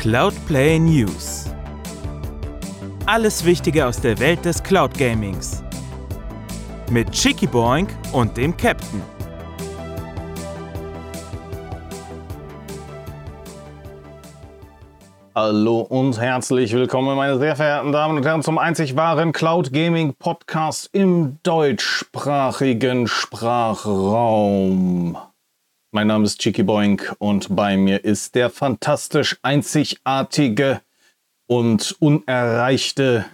Cloudplay News. Alles Wichtige aus der Welt des Cloud Gamings. Mit Chicky Boink und dem Captain. Hallo und herzlich willkommen, meine sehr verehrten Damen und Herren, zum einzig wahren Cloud Gaming Podcast im deutschsprachigen Sprachraum. Mein Name ist Chicky Boink und bei mir ist der fantastisch einzigartige und unerreichte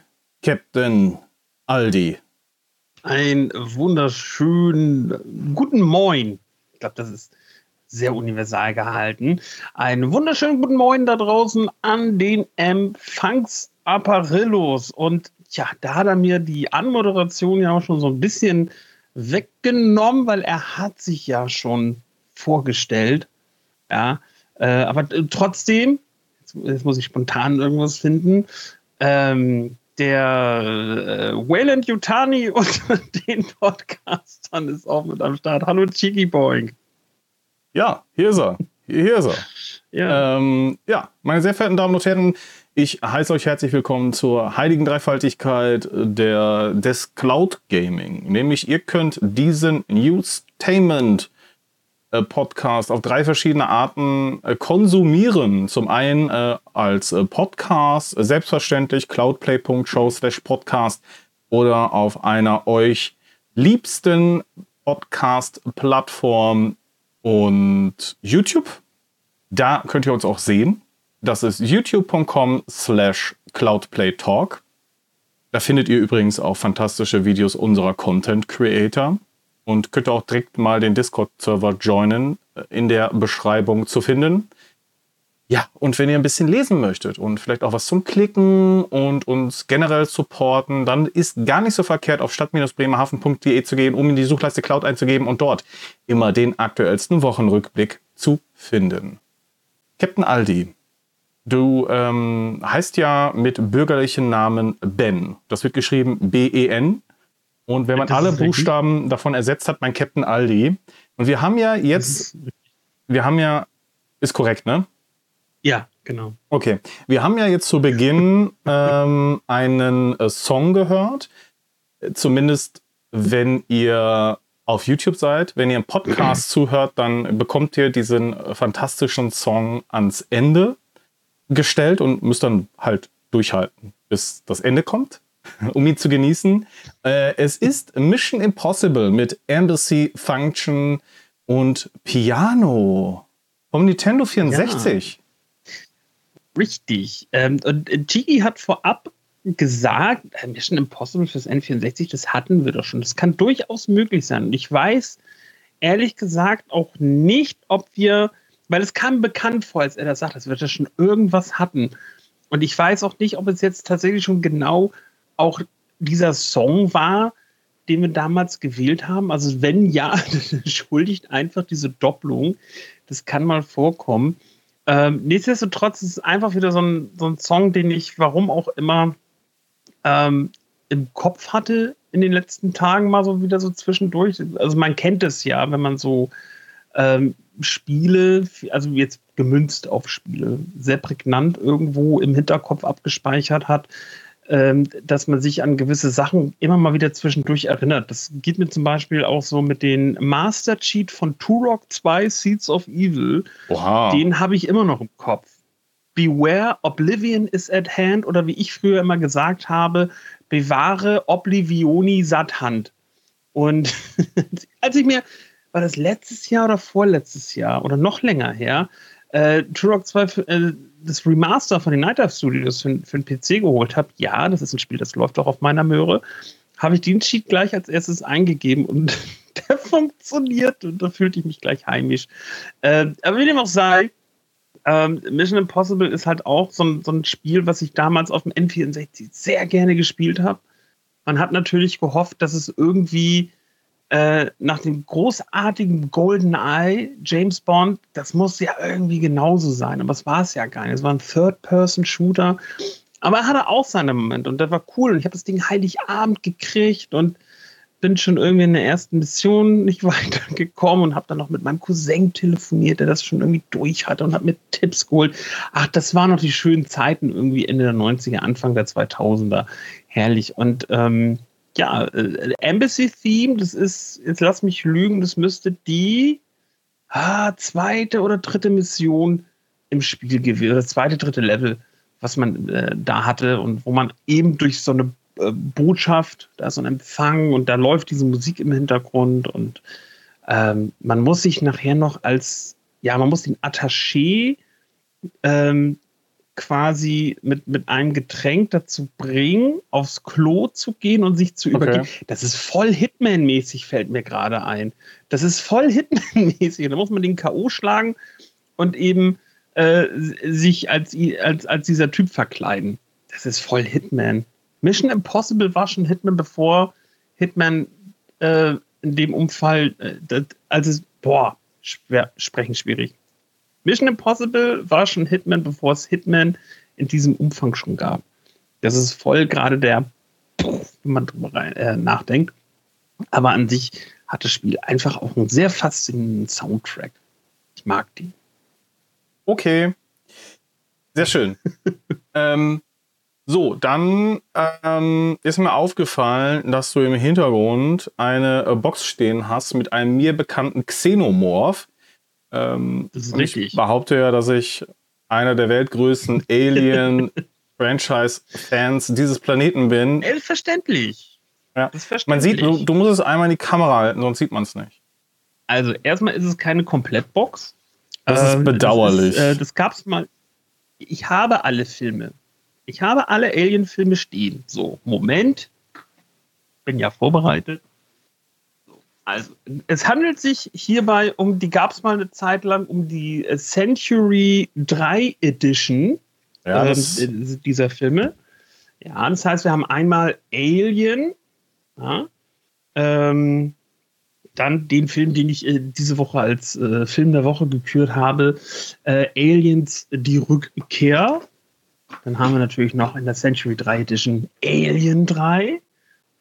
Captain Aldi. Ein wunderschönen guten Moin. Ich glaube, das ist sehr universal gehalten. Einen wunderschönen guten Moin da draußen an den Empfangsapparillos. Und ja, da hat er mir die Anmoderation ja auch schon so ein bisschen weggenommen, weil er hat sich ja schon vorgestellt. Ja, äh, aber trotzdem, jetzt, jetzt, muss ich spontan irgendwas finden. Ähm, der äh, Wayland Yutani unter den Podcastern ist auch mit am Start. Hallo Cheeky Boing. Ja, hier ist er. Hier ist er. Ja. Ähm, ja, meine sehr verehrten Damen und Herren, ich heiße euch herzlich willkommen zur heiligen Dreifaltigkeit der, des Cloud Gaming. Nämlich, ihr könnt diesen Newstainment äh, Podcast auf drei verschiedene Arten äh, konsumieren. Zum einen äh, als äh, Podcast, selbstverständlich cloudplay.show slash podcast oder auf einer euch liebsten Podcast-Plattform und YouTube. Da könnt ihr uns auch sehen. Das ist youtube.com slash cloudplaytalk. Da findet ihr übrigens auch fantastische Videos unserer Content Creator und könnt auch direkt mal den Discord-Server joinen, äh, in der Beschreibung zu finden. Ja, und wenn ihr ein bisschen lesen möchtet und vielleicht auch was zum Klicken und uns generell supporten, dann ist gar nicht so verkehrt, auf stadt-bremerhaven.de zu gehen, um in die Suchleiste Cloud einzugeben und dort immer den aktuellsten Wochenrückblick zu finden. Captain Aldi, du ähm, heißt ja mit bürgerlichen Namen Ben. Das wird geschrieben B-E-N. Und wenn man alle Buchstaben davon ersetzt hat, mein Captain Aldi. Und wir haben ja jetzt, wir haben ja, ist korrekt, ne? Ja, genau. Okay, wir haben ja jetzt zu Beginn ähm, einen äh, Song gehört. Zumindest wenn ihr auf YouTube seid. Wenn ihr im Podcast zuhört, dann bekommt ihr diesen fantastischen Song ans Ende gestellt und müsst dann halt durchhalten, bis das Ende kommt. Um ihn zu genießen. Äh, es ist Mission Impossible mit Embassy Function und Piano vom Nintendo 64. Ja. Richtig. Ähm, und Chigi hat vorab gesagt, äh, Mission Impossible fürs N64, das hatten wir doch schon. Das kann durchaus möglich sein. Und ich weiß ehrlich gesagt auch nicht, ob wir, weil es kam bekannt vor, als er das sagt, dass wir da schon irgendwas hatten. Und ich weiß auch nicht, ob es jetzt tatsächlich schon genau auch dieser Song war, den wir damals gewählt haben? Also wenn ja, entschuldigt einfach diese Doppelung. Das kann mal vorkommen. Ähm, nichtsdestotrotz ist es einfach wieder so ein, so ein Song, den ich, warum auch immer, ähm, im Kopf hatte in den letzten Tagen mal so wieder so zwischendurch. Also man kennt es ja, wenn man so ähm, Spiele, also jetzt gemünzt auf Spiele, sehr prägnant irgendwo im Hinterkopf abgespeichert hat dass man sich an gewisse Sachen immer mal wieder zwischendurch erinnert. Das geht mir zum Beispiel auch so mit den Master Cheat von Turok 2 Seeds of Evil. Oha. Den habe ich immer noch im Kopf. Beware, Oblivion is at hand oder wie ich früher immer gesagt habe, bewahre Oblivioni Satthand. Und als ich mir, war das letztes Jahr oder vorletztes Jahr oder noch länger her, äh, Turok 2 äh, das Remaster von den Night Dive Studios für, für den PC geholt habe, ja, das ist ein Spiel, das läuft auch auf meiner Möhre, habe ich den Cheat gleich als erstes eingegeben und der funktioniert und da fühlte ich mich gleich heimisch. Äh, aber wie dem auch sei, ähm, Mission Impossible ist halt auch so ein, so ein Spiel, was ich damals auf dem N64 sehr gerne gespielt habe. Man hat natürlich gehofft, dass es irgendwie äh, nach dem großartigen Golden Eye James Bond, das muss ja irgendwie genauso sein, aber es war es ja gar nicht. Es war ein Third-Person-Shooter, aber er hatte auch seine Momente und der war cool und ich habe das Ding Heiligabend gekriegt und bin schon irgendwie in der ersten Mission nicht weitergekommen und habe dann noch mit meinem Cousin telefoniert, der das schon irgendwie durch hatte und hat mir Tipps geholt. Ach, das waren noch die schönen Zeiten irgendwie Ende der 90er, Anfang der 2000er. Herrlich. Und ähm, ja, äh, Embassy Theme, das ist, jetzt lass mich lügen, das müsste die ah, zweite oder dritte Mission im Spiel gewesen, das zweite, dritte Level, was man äh, da hatte und wo man eben durch so eine äh, Botschaft, da ist so ein Empfang und da läuft diese Musik im Hintergrund und ähm, man muss sich nachher noch als, ja, man muss den Attaché ähm, quasi mit, mit einem Getränk dazu bringen, aufs Klo zu gehen und sich zu okay. übergeben. Das ist voll Hitman-mäßig, fällt mir gerade ein. Das ist voll Hitman-mäßig. Da muss man den K.O. schlagen und eben äh, sich als, als, als dieser Typ verkleiden. Das ist voll Hitman. Mission Impossible war schon Hitman, bevor Hitman äh, in dem Umfall, äh, das, also, boah, schwer, sprechen schwierig. Mission Impossible war schon Hitman, bevor es Hitman in diesem Umfang schon gab. Das ist voll gerade der, wenn man drüber rein, äh, nachdenkt. Aber an sich hat das Spiel einfach auch einen sehr faszinierenden Soundtrack. Ich mag die. Okay. Sehr schön. ähm, so, dann ähm, ist mir aufgefallen, dass du im Hintergrund eine äh, Box stehen hast mit einem mir bekannten Xenomorph. Ähm, das ist richtig. Ich behaupte ja, dass ich einer der weltgrößten Alien-Franchise-Fans dieses Planeten bin. Selbstverständlich. Ja. Man sieht, du, du, musst es einmal in die Kamera halten, sonst sieht man es nicht. Also, erstmal ist es keine Komplettbox. Das ähm, ist bedauerlich. Das, ist, äh, das gab es mal. Ich habe alle Filme ich habe alle Alien-Filme stehen. So, Moment. Bin ja vorbereitet. Also, es handelt sich hierbei um, die gab es mal eine Zeit lang, um die Century 3 Edition ja, äh, dieser Filme. Ja, das heißt, wir haben einmal Alien, ja, ähm, dann den Film, den ich äh, diese Woche als äh, Film der Woche gekürt habe, äh, Aliens, die Rückkehr. Dann haben wir natürlich noch in der Century 3 Edition Alien 3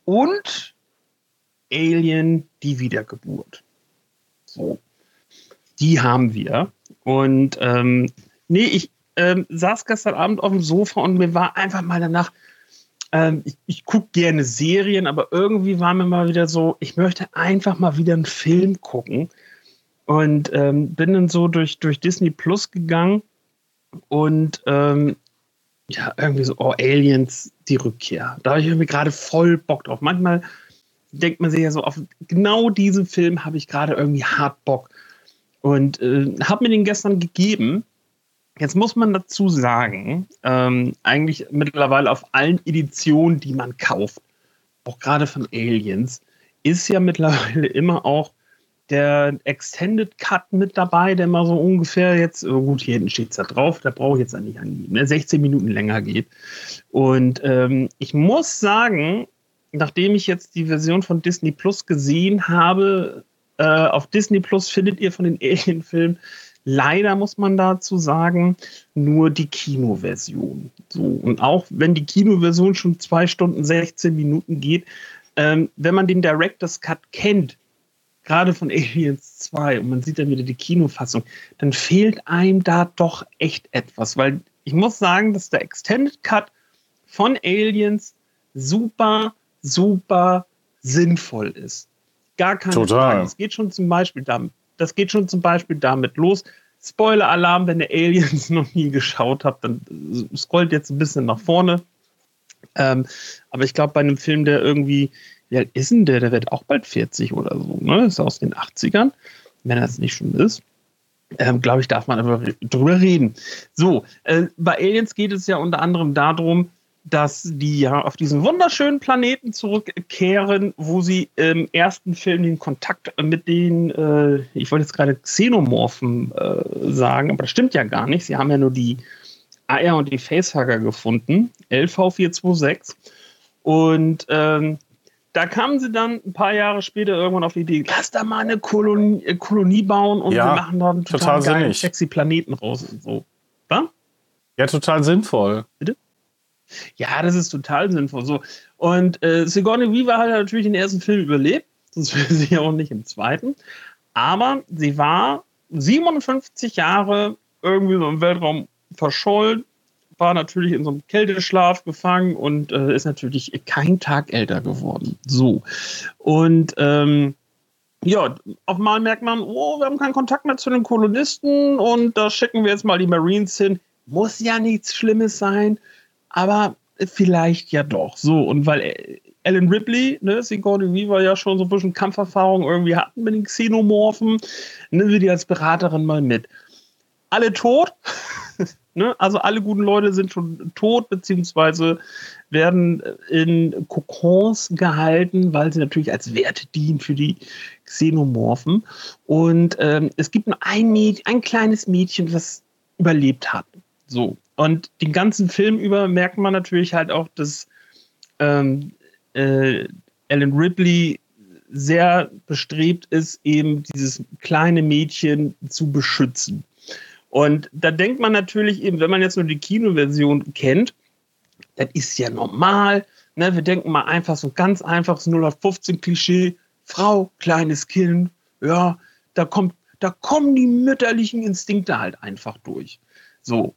und Alien die Wiedergeburt. So. Die haben wir. Und ähm, nee, ich ähm, saß gestern Abend auf dem Sofa und mir war einfach mal danach, ähm, ich, ich gucke gerne Serien, aber irgendwie war mir mal wieder so, ich möchte einfach mal wieder einen Film gucken. Und ähm, bin dann so durch, durch Disney Plus gegangen und ähm, ja, irgendwie so, oh, Aliens, die Rückkehr. Da habe ich irgendwie gerade voll Bock drauf. Manchmal denkt man sich ja so, auf genau diesen Film habe ich gerade irgendwie hart Bock. Und äh, habe mir den gestern gegeben. Jetzt muss man dazu sagen, ähm, eigentlich mittlerweile auf allen Editionen, die man kauft, auch gerade von Aliens, ist ja mittlerweile immer auch der Extended Cut mit dabei, der mal so ungefähr jetzt, oh gut, hier hinten steht es da drauf, da brauche ich jetzt eigentlich angeben, ne, 16 Minuten länger geht. Und ähm, ich muss sagen, nachdem ich jetzt die Version von Disney Plus gesehen habe, äh, auf Disney Plus findet ihr von den Alien-Filmen leider, muss man dazu sagen, nur die Kinoversion. So, und auch wenn die Kinoversion schon 2 Stunden 16 Minuten geht, ähm, wenn man den Director's Cut kennt, gerade von Aliens 2 und man sieht dann wieder die Kinofassung, dann fehlt einem da doch echt etwas, weil ich muss sagen, dass der Extended Cut von Aliens super, super sinnvoll ist. Gar keine Total. Frage. Das geht schon zum Beispiel damit, das geht schon zum Beispiel damit los. Spoiler-Alarm, wenn ihr Aliens noch nie geschaut habt, dann scrollt jetzt ein bisschen nach vorne. Ähm, aber ich glaube, bei einem Film, der irgendwie wie alt ist denn der? Der wird auch bald 40 oder so, ne? Ist aus den 80ern, wenn das nicht schon ist. Ähm, Glaube ich, darf man aber drüber reden. So, äh, bei Aliens geht es ja unter anderem darum, dass die ja auf diesen wunderschönen Planeten zurückkehren, wo sie im ersten Film den Kontakt mit den, äh, ich wollte jetzt gerade Xenomorphen äh, sagen, aber das stimmt ja gar nicht. Sie haben ja nur die Eier und die Facehugger gefunden, LV426. Und ähm, da kamen sie dann ein paar Jahre später irgendwann auf die Idee, lass da mal eine Kolonie, Kolonie bauen und ja, wir machen da einen total, total geilen, sexy Planeten raus und so. Was? Ja, total sinnvoll. Bitte? Ja, das ist total sinnvoll. So. Und äh, Sigourney Weaver hat natürlich den ersten Film überlebt, sonst wäre sie ja auch nicht im zweiten. Aber sie war 57 Jahre irgendwie so im Weltraum verschollen, war natürlich in so einem Kälteschlaf gefangen und äh, ist natürlich kein Tag älter geworden. So. Und ähm, ja, auf einmal merkt man, oh, wir haben keinen Kontakt mehr zu den Kolonisten und da schicken wir jetzt mal die Marines hin. Muss ja nichts Schlimmes sein, aber vielleicht ja doch. So, und weil Alan Ripley, ne, Sigourney Weaver ja schon so ein bisschen Kampferfahrung irgendwie hatten mit den Xenomorphen, nehmen wir die als Beraterin mal mit. Alle tot, ne? also alle guten Leute sind schon tot, beziehungsweise werden in Kokons gehalten, weil sie natürlich als Werte dienen für die Xenomorphen. Und ähm, es gibt nur ein, Mädchen, ein kleines Mädchen, das überlebt hat. So. Und den ganzen Film über merkt man natürlich halt auch, dass ähm, äh, Alan Ripley sehr bestrebt ist, eben dieses kleine Mädchen zu beschützen. Und da denkt man natürlich eben, wenn man jetzt nur die Kinoversion kennt, das ist ja normal. Ne? Wir denken mal einfach so ganz einfaches 0815-Klischee. Frau, kleines Kind, ja, da kommt, da kommen die mütterlichen Instinkte halt einfach durch. So.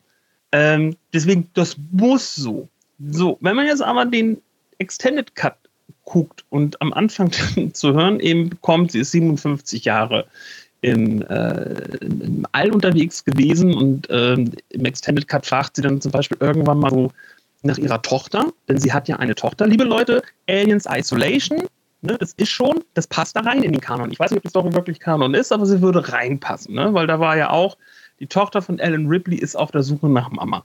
Ähm, deswegen, das muss so. So, wenn man jetzt aber den Extended Cut guckt und am Anfang zu hören eben bekommt, sie ist 57 Jahre im, äh, im All unterwegs gewesen und äh, im Extended Cut fragt sie dann zum Beispiel irgendwann mal so nach ihrer Tochter, denn sie hat ja eine Tochter. Liebe Leute, Aliens Isolation, ne, das ist schon, das passt da rein in den Kanon. Ich weiß nicht, ob die Story wirklich Kanon ist, aber sie würde reinpassen, ne, weil da war ja auch, die Tochter von Alan Ripley ist auf der Suche nach Mama.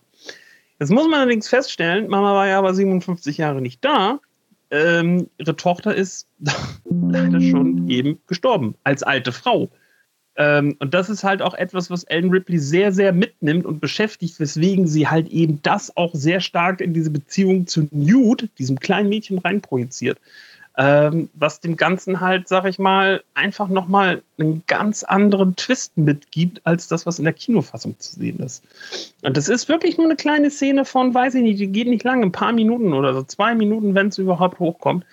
Jetzt muss man allerdings feststellen, Mama war ja aber 57 Jahre nicht da. Ähm, ihre Tochter ist leider schon eben gestorben, als alte Frau. Ähm, und das ist halt auch etwas, was Ellen Ripley sehr, sehr mitnimmt und beschäftigt, weswegen sie halt eben das auch sehr stark in diese Beziehung zu Newt, diesem kleinen Mädchen, reinprojiziert ähm, was dem Ganzen halt, sag ich mal, einfach nochmal einen ganz anderen Twist mitgibt, als das, was in der Kinofassung zu sehen ist. Und das ist wirklich nur eine kleine Szene von, weiß ich nicht, die geht nicht lang, ein paar Minuten oder so, zwei Minuten, wenn es überhaupt hochkommt.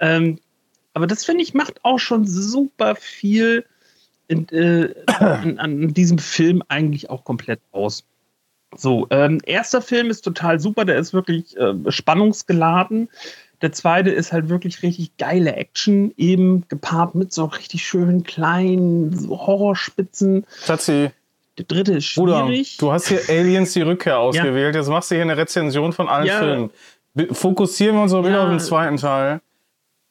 Ähm, aber das finde ich macht auch schon super viel in, äh, an, an diesem Film eigentlich auch komplett aus. So, ähm, erster Film ist total super, der ist wirklich äh, spannungsgeladen. Der zweite ist halt wirklich richtig geile Action, eben gepaart mit so richtig schönen kleinen Horrorspitzen. Schatzi. Der dritte ist schwierig. Bruder, du hast hier Aliens die Rückkehr ausgewählt. Ja. Jetzt machst du hier eine Rezension von allen ja. Filmen. Fokussieren wir uns mal wieder ja. auf den zweiten Teil.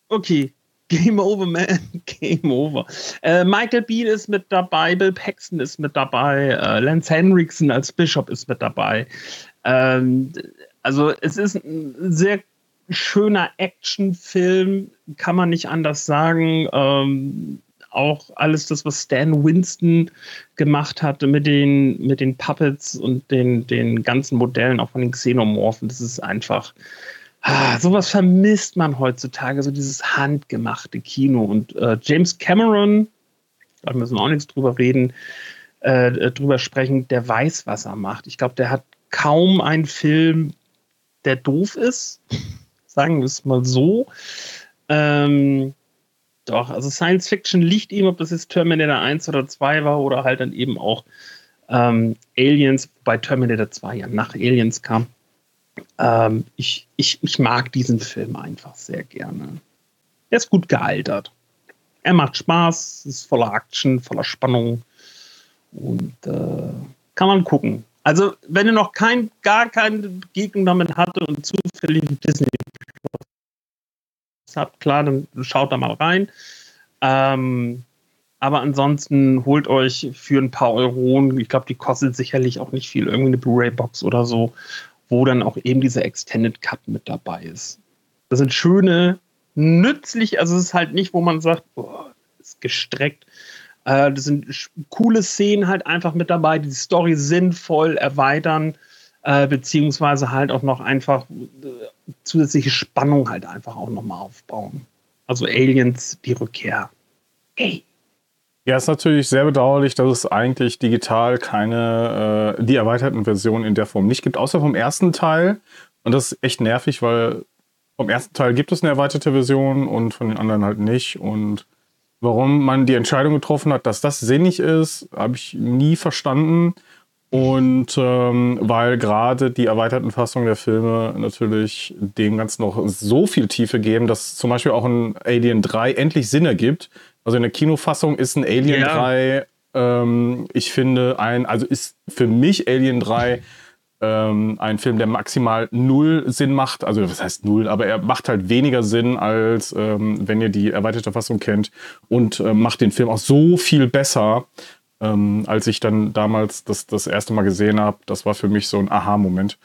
Okay. Game over, man. Game over. Äh, Michael Bean ist mit dabei, Bill Paxton ist mit dabei, äh, Lance Henriksen als Bishop ist mit dabei. Ähm, also es ist ein sehr schöner Actionfilm, kann man nicht anders sagen. Ähm, auch alles das, was Stan Winston gemacht hatte mit den, mit den Puppets und den, den ganzen Modellen, auch von den Xenomorphen, das ist einfach, ah, sowas vermisst man heutzutage, so dieses handgemachte Kino. Und äh, James Cameron, da müssen wir auch nichts drüber reden, äh, drüber sprechen, der weiß, was er macht. Ich glaube, der hat kaum einen Film, der doof ist sagen wir es mal so. Ähm, doch, also Science Fiction liegt ihm, ob das jetzt Terminator 1 oder 2 war oder halt dann eben auch ähm, Aliens, wobei Terminator 2 ja nach Aliens kam. Ähm, ich, ich, ich mag diesen Film einfach sehr gerne. Er ist gut gealtert. Er macht Spaß, ist voller Action, voller Spannung und äh, kann man gucken. Also, wenn ihr noch kein, gar keine Begegnung damit hatte und zufällig Disney habt, klar, dann schaut da mal rein. Ähm, aber ansonsten holt euch für ein paar Euronen, ich glaube, die kostet sicherlich auch nicht viel, irgendwie eine Blu-ray-Box oder so, wo dann auch eben dieser Extended Cut mit dabei ist. Das sind schöne, nützlich, also es ist halt nicht, wo man sagt, boah, ist gestreckt, äh, das sind coole Szenen halt einfach mit dabei, die die Story sinnvoll erweitern, äh, beziehungsweise halt auch noch einfach äh, zusätzliche Spannung halt einfach auch nochmal aufbauen. Also Aliens, die Rückkehr. Hey. Ja, ist natürlich sehr bedauerlich, dass es eigentlich digital keine, äh, die erweiterten Versionen in der Form nicht gibt, außer vom ersten Teil, Und das ist echt nervig, weil vom ersten Teil gibt es eine erweiterte Version und von den anderen halt nicht. Und warum man die Entscheidung getroffen hat, dass das sinnig ist, habe ich nie verstanden. Und ähm, weil gerade die erweiterten Fassungen der Filme natürlich dem Ganzen noch so viel Tiefe geben, dass zum Beispiel auch ein Alien 3 endlich Sinn ergibt. Also in der Kinofassung ist ein Alien ja. 3, ähm, ich finde, ein, also ist für mich Alien 3 ähm, ein Film, der maximal null Sinn macht. Also was heißt null, aber er macht halt weniger Sinn, als ähm, wenn ihr die erweiterte Fassung kennt und äh, macht den Film auch so viel besser. Ähm, als ich dann damals das, das erste Mal gesehen habe, das war für mich so ein Aha-Moment.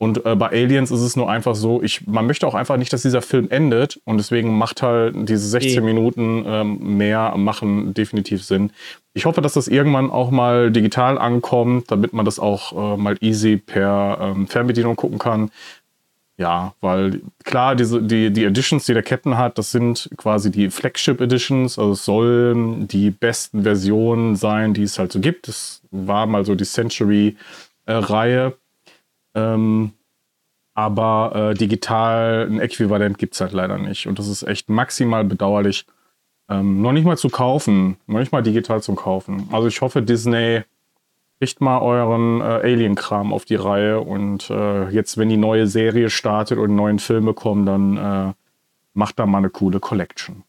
Und äh, bei Aliens ist es nur einfach so, ich, man möchte auch einfach nicht, dass dieser Film endet und deswegen macht halt diese 16 e. Minuten ähm, mehr machen definitiv Sinn. Ich hoffe, dass das irgendwann auch mal digital ankommt, damit man das auch äh, mal easy per ähm, Fernbedienung gucken kann. Ja, weil klar, diese, die, die Editions, die der Captain hat, das sind quasi die Flagship Editions. Also es sollen die besten Versionen sein, die es halt so gibt. Das war mal so die Century-Reihe. Äh, ähm, aber äh, digital ein Äquivalent gibt es halt leider nicht. Und das ist echt maximal bedauerlich. Ähm, noch nicht mal zu kaufen, noch nicht mal digital zum Kaufen. Also ich hoffe, Disney kriegt mal euren äh, Alien-Kram auf die Reihe und äh, jetzt, wenn die neue Serie startet und neuen Filme kommen, dann äh, macht da mal eine coole Collection.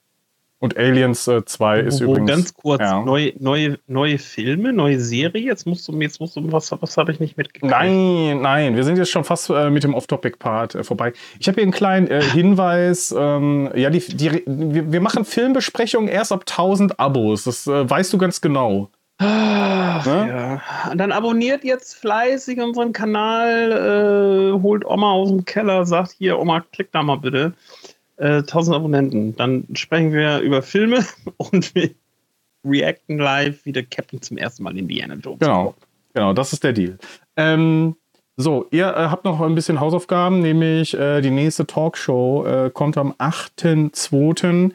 Und Aliens äh, 2 ist Wo, übrigens. Ganz kurz, ja. neue, neue, neue Filme, neue Serie. Jetzt musst du, jetzt musst du, was, was habe ich nicht mitgekriegt? Nein, nein, wir sind jetzt schon fast äh, mit dem Off-Topic-Part äh, vorbei. Ich habe hier einen kleinen äh, Hinweis. Ähm, ja, die, die, wir, wir, machen Filmbesprechungen erst ab 1000 Abos. Das äh, weißt du ganz genau. Ach, ne? ja. Dann abonniert jetzt fleißig unseren Kanal, äh, holt Oma aus dem Keller, sagt hier, Oma, klick da mal bitte äh, 1000 Abonnenten. Dann sprechen wir über Filme und wir reacten live, wie der Captain zum ersten Mal Indiana Jones. Genau, genau, das ist der Deal. Ähm, so, ihr äh, habt noch ein bisschen Hausaufgaben, nämlich äh, die nächste Talkshow äh, kommt am 8.2.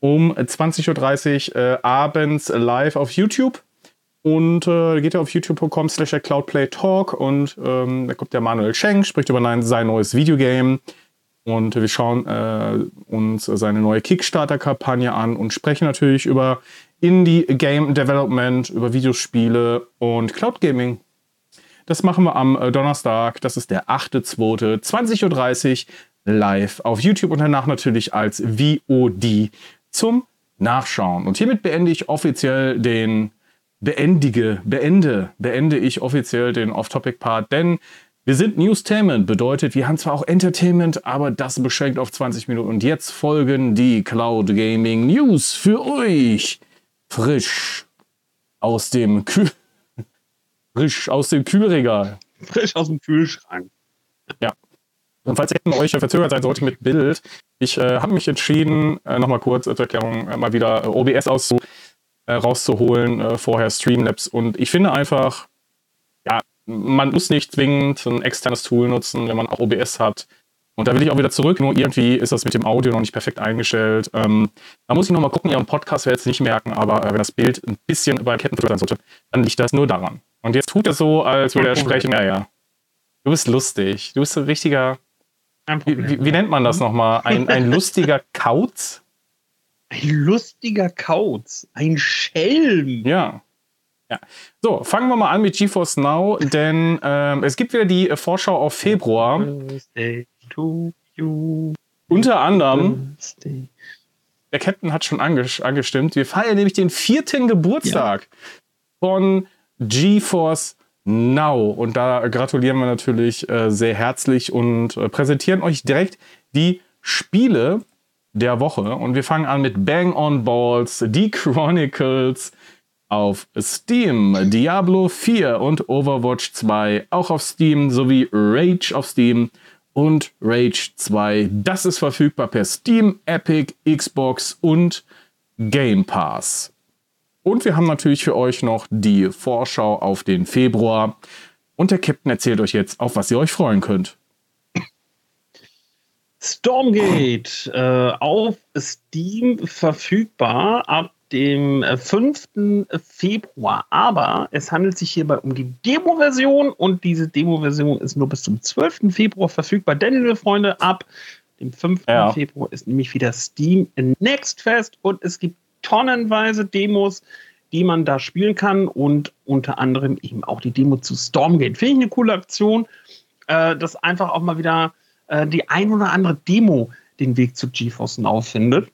um 20.30 Uhr äh, abends live auf YouTube. Und äh, geht ihr auf youtube.com slash cloudplaytalk und ähm, da kommt der Manuel Schenk, spricht über sein neues Videogame. Und wir schauen äh, uns seine neue Kickstarter-Kampagne an und sprechen natürlich über Indie-Game Development, über Videospiele und Cloud Gaming. Das machen wir am äh, Donnerstag, das ist der 8.2.20.30 Uhr live auf YouTube und danach natürlich als VOD zum Nachschauen. Und hiermit beende ich offiziell den beendige, beende, beende ich offiziell den Off-Topic-Part, denn wir sind Newstainment, bedeutet, wir haben zwar auch Entertainment, aber das beschränkt auf 20 Minuten. Und jetzt folgen die Cloud Gaming News für euch. Frisch aus dem Kühl frisch aus dem Kühlregal. Frisch aus dem Kühlschrank. Ja. Und falls ihr euch verzögert sein sollte mit Bild, ich äh, habe mich entschieden, äh, nochmal kurz zur Erklärung, äh, mal wieder äh, OBS auszu äh, rauszuholen, äh, vorher Streamlabs. Und ich finde einfach, ja, man muss nicht zwingend ein externes Tool nutzen, wenn man auch OBS hat. Und da will ich auch wieder zurück, nur irgendwie ist das mit dem Audio noch nicht perfekt eingestellt. Ähm, da muss ich nochmal gucken, Ihren Podcast werdet es nicht merken, aber äh, wenn das Bild ein bisschen über Kettenfüller sein sollte, dann liegt das nur daran. Und jetzt tut er so, als würde er sprechen, ja, ja. Du bist lustig. Du bist so ein richtiger. Wie, wie, wie, nennt man das nochmal? Ein, ein lustiger Kauz? Ein lustiger Kauz. Ein Schelm. Ja. Ja. So, fangen wir mal an mit GeForce Now, denn ähm, es gibt wieder die äh, Vorschau auf Februar. Unter anderem, der Captain hat schon angestimmt, wir feiern nämlich den vierten Geburtstag ja. von GeForce Now. Und da gratulieren wir natürlich äh, sehr herzlich und äh, präsentieren euch direkt die Spiele der Woche. Und wir fangen an mit Bang on Balls, The Chronicles, auf Steam, Diablo 4 und Overwatch 2 auch auf Steam sowie Rage auf Steam und Rage 2. Das ist verfügbar per Steam, Epic, Xbox und Game Pass. Und wir haben natürlich für euch noch die Vorschau auf den Februar. Und der Captain erzählt euch jetzt, auf was ihr euch freuen könnt. Stormgate äh, auf Steam verfügbar ab dem 5. Februar. Aber es handelt sich hierbei um die Demo-Version und diese Demo-Version ist nur bis zum 12. Februar verfügbar. Denn, liebe Freunde, ab dem 5. Ja. Februar ist nämlich wieder Steam Next Fest und es gibt tonnenweise Demos, die man da spielen kann und unter anderem eben auch die Demo zu Stormgate. Finde ich eine coole Aktion, äh, dass einfach auch mal wieder äh, die ein oder andere Demo den Weg zu GeForce Now findet.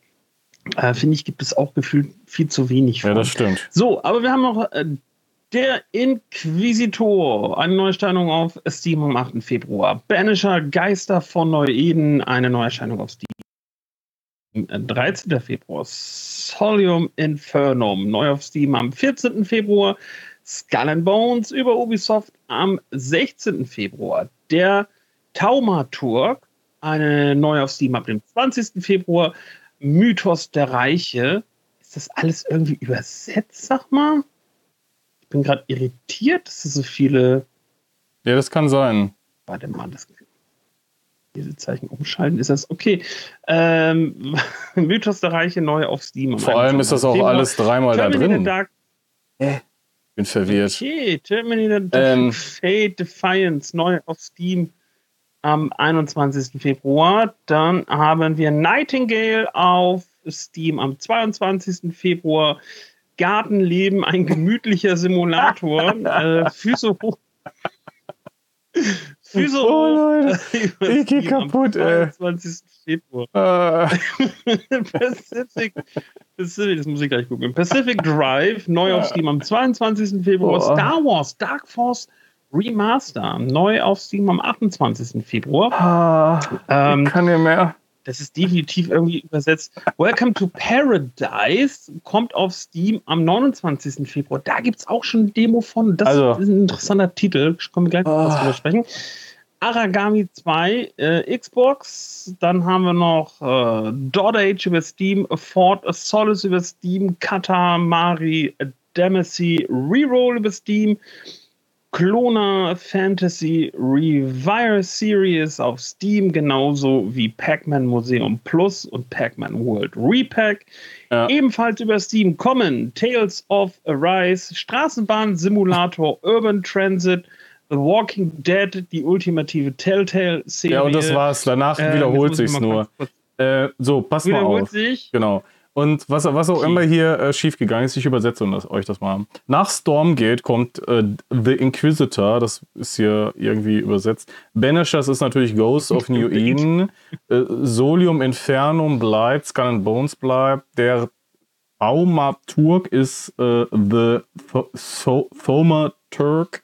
Äh, Finde ich, gibt es auch gefühlt viel zu wenig von. Ja, das stimmt. So, aber wir haben noch äh, der Inquisitor, eine Neuerscheinung auf Steam am 8. Februar. Banisher Geister von Neu-Eden, eine Neuerscheinung auf Steam. 13. Februar. Solium Infernum, neu auf Steam am 14. Februar. Skull and Bones über Ubisoft am 16. Februar. Der Taumaturg, eine neue auf Steam ab dem 20. Februar. Mythos der Reiche. Ist das alles irgendwie übersetzt, sag mal? Ich bin gerade irritiert, dass es so viele. Ja, das kann sein. Warte mal, das diese Zeichen umschalten, ist das okay. Ähm, Mythos der Reiche neu auf Steam. Vor allem ist das auch Februar. alles dreimal Terminator da drin. Dark äh, bin verwirrt. Okay, Terminator Dark ähm, Fate Defiance neu auf Steam am 21. Februar. Dann haben wir Nightingale auf Steam am 22. Februar. Gartenleben, ein gemütlicher Simulator. äh, Füße hoch. Füße oh, hoch. Ich geh kaputt, ey. 22. Februar. Uh. Pacific, Pacific, das muss ich gleich gucken. Pacific Drive, neu auf Steam am 22. Februar. Oh. Star Wars, Dark Force Remaster, neu auf Steam am 28. Februar. Ah, ähm, kann ja mehr. Das ist definitiv irgendwie übersetzt. Welcome to Paradise kommt auf Steam am 29. Februar. Da gibt es auch schon eine Demo von. Das also, ist ein interessanter Titel. Ich komme gleich oh. drüber sprechen. Aragami 2 äh, Xbox. Dann haben wir noch äh, Dot Age über Steam, Fort Solace über Steam, Katamari Demacy Reroll über Steam. Clona Fantasy Revire Series auf Steam, genauso wie Pac-Man Museum Plus und Pac-Man World Repack. Ja. Ebenfalls über Steam kommen Tales of Arise, Straßenbahn Simulator, Urban Transit, The Walking Dead, die ultimative Telltale-Serie. Ja, und das war's. Danach äh, wiederholt sich's nur. Äh, so, pass mal auf. Sich. Genau. Und was, was auch immer hier äh, schiefgegangen ist, ich übersetze das, euch das mal. Nach Stormgate kommt äh, The Inquisitor, das ist hier irgendwie übersetzt. Banishers ist natürlich Ghost of New Eden. Äh, Solium Infernum bleibt, Skull and Bones bleibt. Der Thaumaturg ist äh, The Thaumaturg.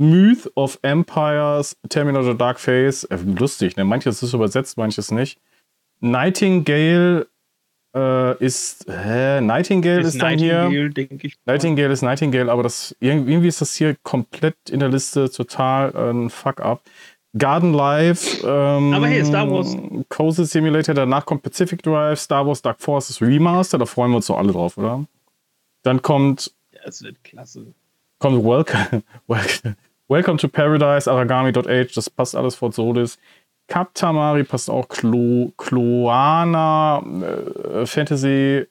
Myth of Empires, Terminator Dark Face. Äh, lustig, ne? Manches ist übersetzt, manches nicht. Nightingale äh, ist hä, Nightingale ist, ist dann Nightingale, hier. Nightingale ist Nightingale, aber das irgendwie ist das hier komplett in der Liste total äh, ein Fuck-up. Garden Life, ähm, aber hey, Star Wars. Cozy Simulator, danach kommt Pacific Drive, Star Wars Dark Forces Remaster, da freuen wir uns doch alle drauf, oder? Dann kommt. Ja, es wird klasse. Kommt Welcome, Welcome to Paradise, Aragami.age, das passt alles vor Solis. Katamari passt auch. Klo, Kloana, äh, Fantasy,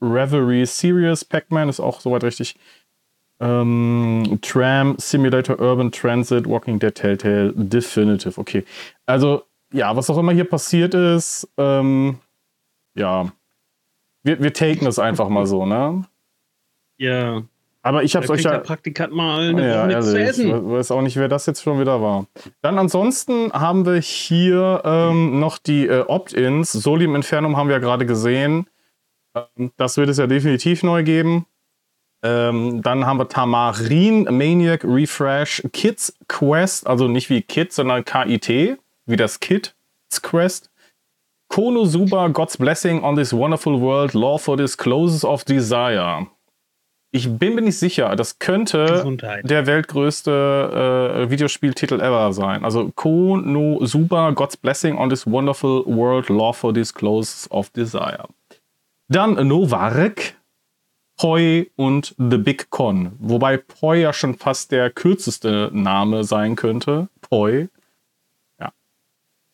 Reverie, Serious, Pac-Man ist auch soweit richtig. Ähm, Tram, Simulator, Urban Transit, Walking Dead, Telltale, Definitive. Okay. Also, ja, was auch immer hier passiert ist, ähm, ja. Wir, wir taken das einfach mal so, ne? Ja. Aber ich habe euch ja. Der Praktikant mal eine ja, Woche zu essen. Ich weiß auch nicht, wer das jetzt schon wieder war. Dann ansonsten haben wir hier ähm, noch die äh, Opt-ins. Solim Infernum haben wir ja gerade gesehen. Ähm, das wird es ja definitiv neu geben. Ähm, dann haben wir Tamarin, Maniac, Refresh, Kids Quest, also nicht wie Kid, sondern KIT, wie das Kid Quest. Konosuba, God's Blessing on this wonderful world, Law for this Closes of Desire. Ich bin mir nicht sicher, das könnte Gesundheit. der weltgrößte äh, Videospieltitel ever sein. Also Kono Suba, God's Blessing on this Wonderful World, Lawful Disclose of Desire. Dann Novarek, Poi und The Big Con. Wobei Poi ja schon fast der kürzeste Name sein könnte. Poi. Ja.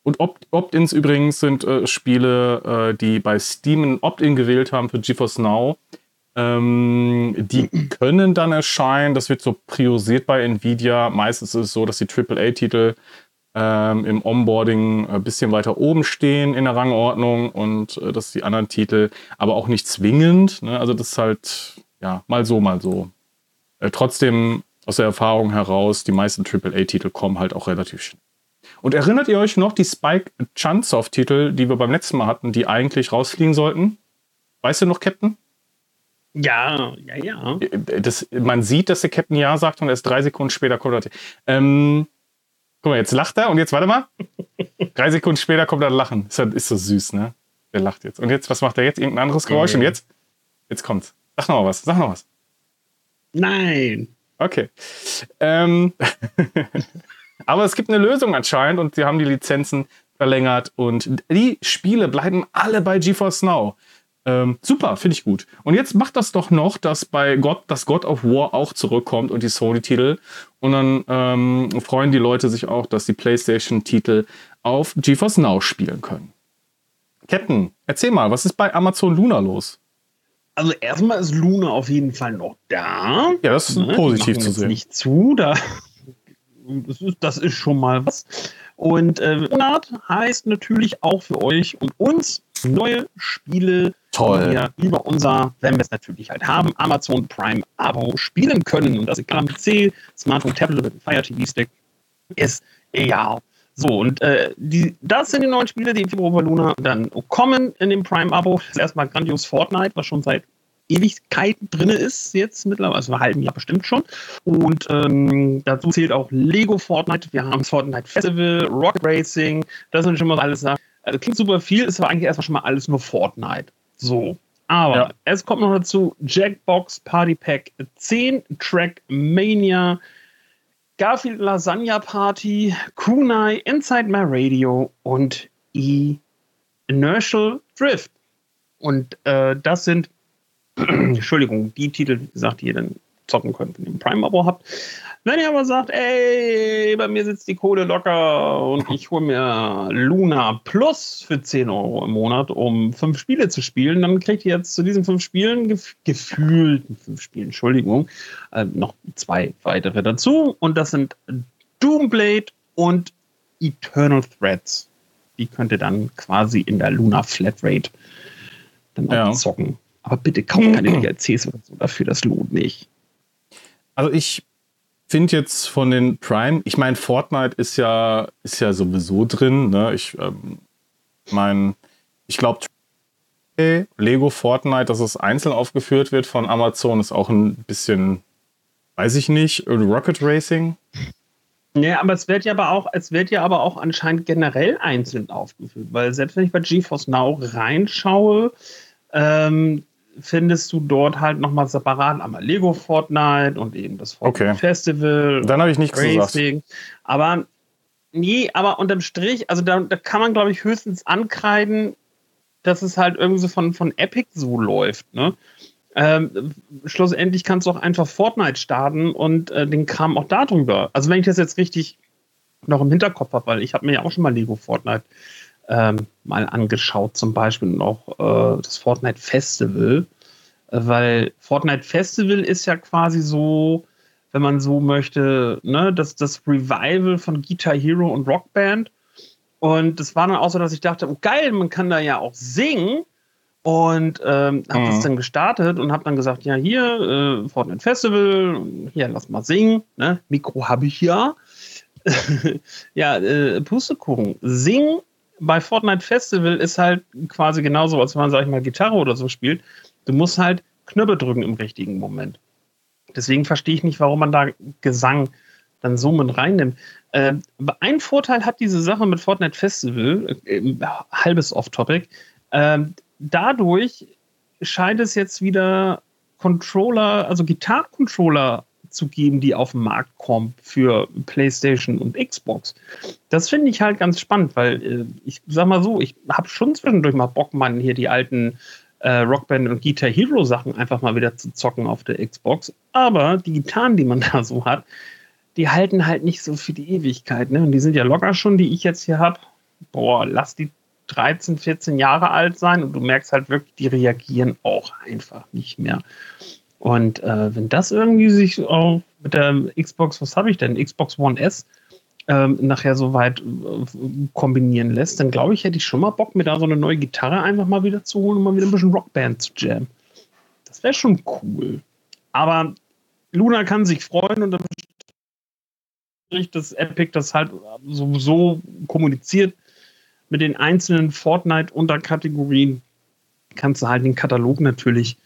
Und Opt-ins übrigens sind äh, Spiele, äh, die bei Steam ein Opt-in gewählt haben für GeForce Now Ähm, die können dann erscheinen, das wird so priorisiert bei Nvidia. Meistens ist es so, dass die AAA-Titel ähm, im Onboarding ein bisschen weiter oben stehen in der Rangordnung und äh, dass die anderen Titel aber auch nicht zwingend. Ne? Also das ist halt ja mal so, mal so. Äh, trotzdem aus der Erfahrung heraus, die meisten AAA-Titel kommen halt auch relativ schnell. Und erinnert ihr euch noch die Spike Chunsoft-Titel, die wir beim letzten Mal hatten, die eigentlich rausfliegen sollten? Weißt du noch, Captain? Ja, ja, ja. Das, man sieht, dass der Captain Ja sagt und erst drei Sekunden später kommt er. Ähm, guck mal, jetzt lacht er und jetzt warte mal. drei Sekunden später kommt er Lachen. Ist, ist so süß, ne? Der lacht jetzt. Und jetzt, was macht er jetzt? Irgendein anderes Geräusch? Und jetzt? Jetzt kommt's. Sag noch mal was. Sag noch was. Nein. Okay. Ähm, aber es gibt eine Lösung anscheinend und sie haben die Lizenzen verlängert und die Spiele bleiben alle bei GeForce Now. Ähm, super, finde ich gut. Und jetzt macht das doch noch, dass bei God, das God of War auch zurückkommt und die Sony-Titel. Und dann ähm, freuen die Leute sich auch, dass die PlayStation-Titel auf GeForce Now spielen können. Captain, erzähl mal, was ist bei Amazon Luna los? Also erstmal ist Luna auf jeden Fall noch da. Ja, das ist ne? positiv zu sehen. Nicht zu, da das ist, das ist schon mal was. Und äh, Monat heißt natürlich auch für euch und uns neue Spiele, Toll. die wir über unser, wenn wir es natürlich halt haben, Amazon Prime Abo spielen können. Und das egal am PC, Smartphone, Tablet oder Fire TV Stick ist egal. So, und äh, die, das sind die neuen Spiele, die im Februar Luna dann kommen in dem Prime-Abo. Das ist erstmal grandios Fortnite, was schon seit Ewigkeiten drin ist, jetzt mittlerweile, also ein halben Jahr bestimmt schon. Und ähm, dazu zählt auch Lego Fortnite. Wir haben Fortnite Festival, Rocket Racing, das sind schon mal alles Sachen. Also klingt super viel, ist aber eigentlich erstmal schon mal alles nur Fortnite. So. Aber ja. es kommt noch dazu Jackbox Party Pack 10, Track Mania, Garfield Lasagna Party, Kunai, Inside My Radio und E Inertial Drift. Und äh, das sind Entschuldigung, die Titel, wie gesagt, die ihr dann zocken könnt, wenn ihr ein Prime-Abo habt. Wenn ihr aber sagt, ey, bei mir sitzt die Kohle locker und ich hole mir Luna Plus für 10 Euro im Monat, um fünf Spiele zu spielen, dann kriegt ihr jetzt zu diesen fünf Spielen, gef gefühlten fünf Spielen, Entschuldigung, äh, noch zwei weitere dazu. Und das sind Doomblade und Eternal Threads. Die könnt ihr dann quasi in der Luna Flatrate dann auch ja. zocken. Aber bitte kauft keine DLCs oder so dafür, das lohnt nicht. Also ich finde jetzt von den Prime, ich meine, Fortnite ist ja, ist ja sowieso drin. Ne? Ich ähm, meine, ich glaube, Lego Fortnite, dass es einzeln aufgeführt wird von Amazon, ist auch ein bisschen, weiß ich nicht, Rocket Racing. Ja, aber es wird ja aber auch, es wird ja aber auch anscheinend generell einzeln aufgeführt, weil selbst wenn ich bei GeForce Now reinschaue, ähm, findest du dort halt nochmal separat einmal Lego Fortnite und eben das Fortnite okay. Festival. Dann habe ich nichts Racing. gesagt. Aber nee, aber unterm Strich, also da, da kann man, glaube ich, höchstens ankreiden, dass es halt irgendwie so von, von Epic so läuft, ne? Ähm, schlussendlich kannst du auch einfach Fortnite starten und äh, den Kram auch darüber. Also wenn ich das jetzt richtig noch im Hinterkopf habe, weil ich habe mir ja auch schon mal Lego Fortnite ähm, mal angeschaut, zum Beispiel noch äh, das Fortnite Festival, äh, weil Fortnite Festival ist ja quasi so, wenn man so möchte, ne, das, das Revival von Guitar Hero und Rockband. Und das war dann auch so, dass ich dachte, oh geil, man kann da ja auch singen. Und ähm, habe mhm. das dann gestartet und habe dann gesagt, ja hier, äh, Fortnite Festival, hier, lass mal singen. Ne? Mikro habe ich ja. ja, äh, Pustekuchen. Sing bei Fortnite Festival ist halt quasi genauso, als wenn man, sag ich mal, Gitarre oder so spielt. Du musst halt Knöpfe drücken im richtigen Moment. Deswegen verstehe ich nicht, warum man da Gesang dann so mit reinnimmt. Äh, ein Vorteil hat diese Sache mit Fortnite Festival, äh, halbes Off-Topic. Äh, dadurch scheint es jetzt wieder Controller, also Gitarrencontroller zu geben, die auf den Markt kommen für PlayStation und Xbox. Das finde ich halt ganz spannend, weil äh, ich sag mal so, ich habe schon zwischendurch mal Bock, man hier die alten äh, Rockband und Guitar Hero Sachen einfach mal wieder zu zocken auf der Xbox. Aber die Gitarren, die man da so hat, die halten halt nicht so für die Ewigkeit. Ne? Und die sind ja locker schon, die ich jetzt hier habe. Boah, lass die 13, 14 Jahre alt sein und du merkst halt wirklich, die reagieren auch einfach nicht mehr. Und äh, wenn das irgendwie sich auch mit der Xbox, was habe ich denn? Xbox One S ähm, nachher so weit äh, kombinieren lässt, dann glaube ich, hätte ich schon mal Bock, mir da so eine neue Gitarre einfach mal wieder zu holen und mal wieder ein bisschen Rockband zu jammen. Das wäre schon cool. Aber Luna kann sich freuen und dann dass Epic das halt sowieso kommuniziert mit den einzelnen Fortnite-Unterkategorien. Kannst du halt den Katalog natürlich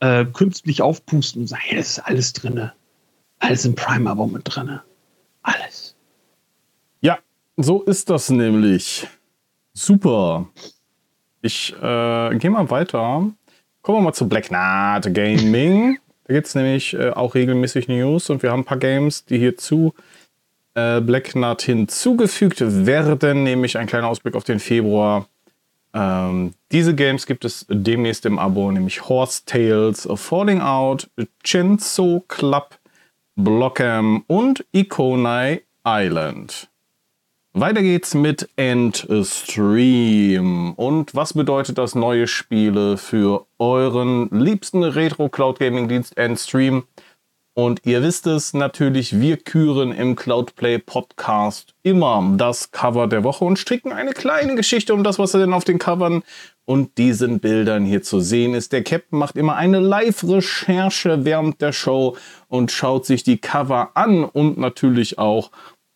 äh, künstlich aufpusten und sagen, hey, das ist alles drin. Alles im Prime-Abo mit drin. Alles. Ja, so ist das nämlich. Super. Ich äh, gehe mal weiter. Kommen wir mal zu Black Knight Gaming. da gibt es nämlich äh, auch regelmäßig News und wir haben ein paar Games, die hierzu äh, Black Knight hinzugefügt werden, nämlich ein kleiner Ausblick auf den Februar. Ähm, diese Games gibt es demnächst im Abo, nämlich Horse Tales, Falling Out, Chinso Club, Blockham und Ikonai Island. Weiter geht's mit Endstream. Und was bedeutet das neue Spiele für euren liebsten Retro-Cloud-Gaming-Dienst Endstream? Und ihr wisst es natürlich, wir küren im Cloudplay Podcast immer das Cover der Woche und stricken eine kleine Geschichte um das, was denn auf den Covern und diesen Bildern hier zu sehen ist. Der Captain macht immer eine Live-Recherche während der Show und schaut sich die Cover an und natürlich auch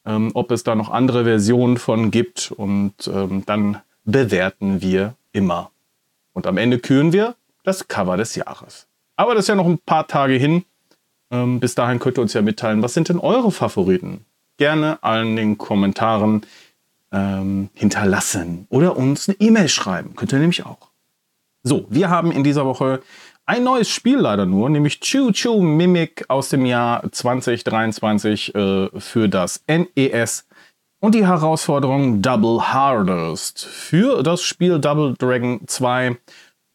ähm, ob es da noch andere Versionen von gibt. Und ähm, dann bewerten wir immer. Und am Ende küren wir das Cover des Jahres. Aber das ist ja noch ein paar Tage hin. Ähm, bis dahin könnt ihr uns ja mitteilen, was sind denn eure Favoriten? Gerne allen den Kommentaren ähm, hinterlassen oder uns eine E-Mail schreiben. Könnt ihr nämlich auch. So, wir haben in dieser Woche ein neues Spiel leider nur, nämlich Choo Choo Mimic aus dem Jahr 2023 äh, für das NES und die Herausforderung Double Hardest für das Spiel Double Dragon 2.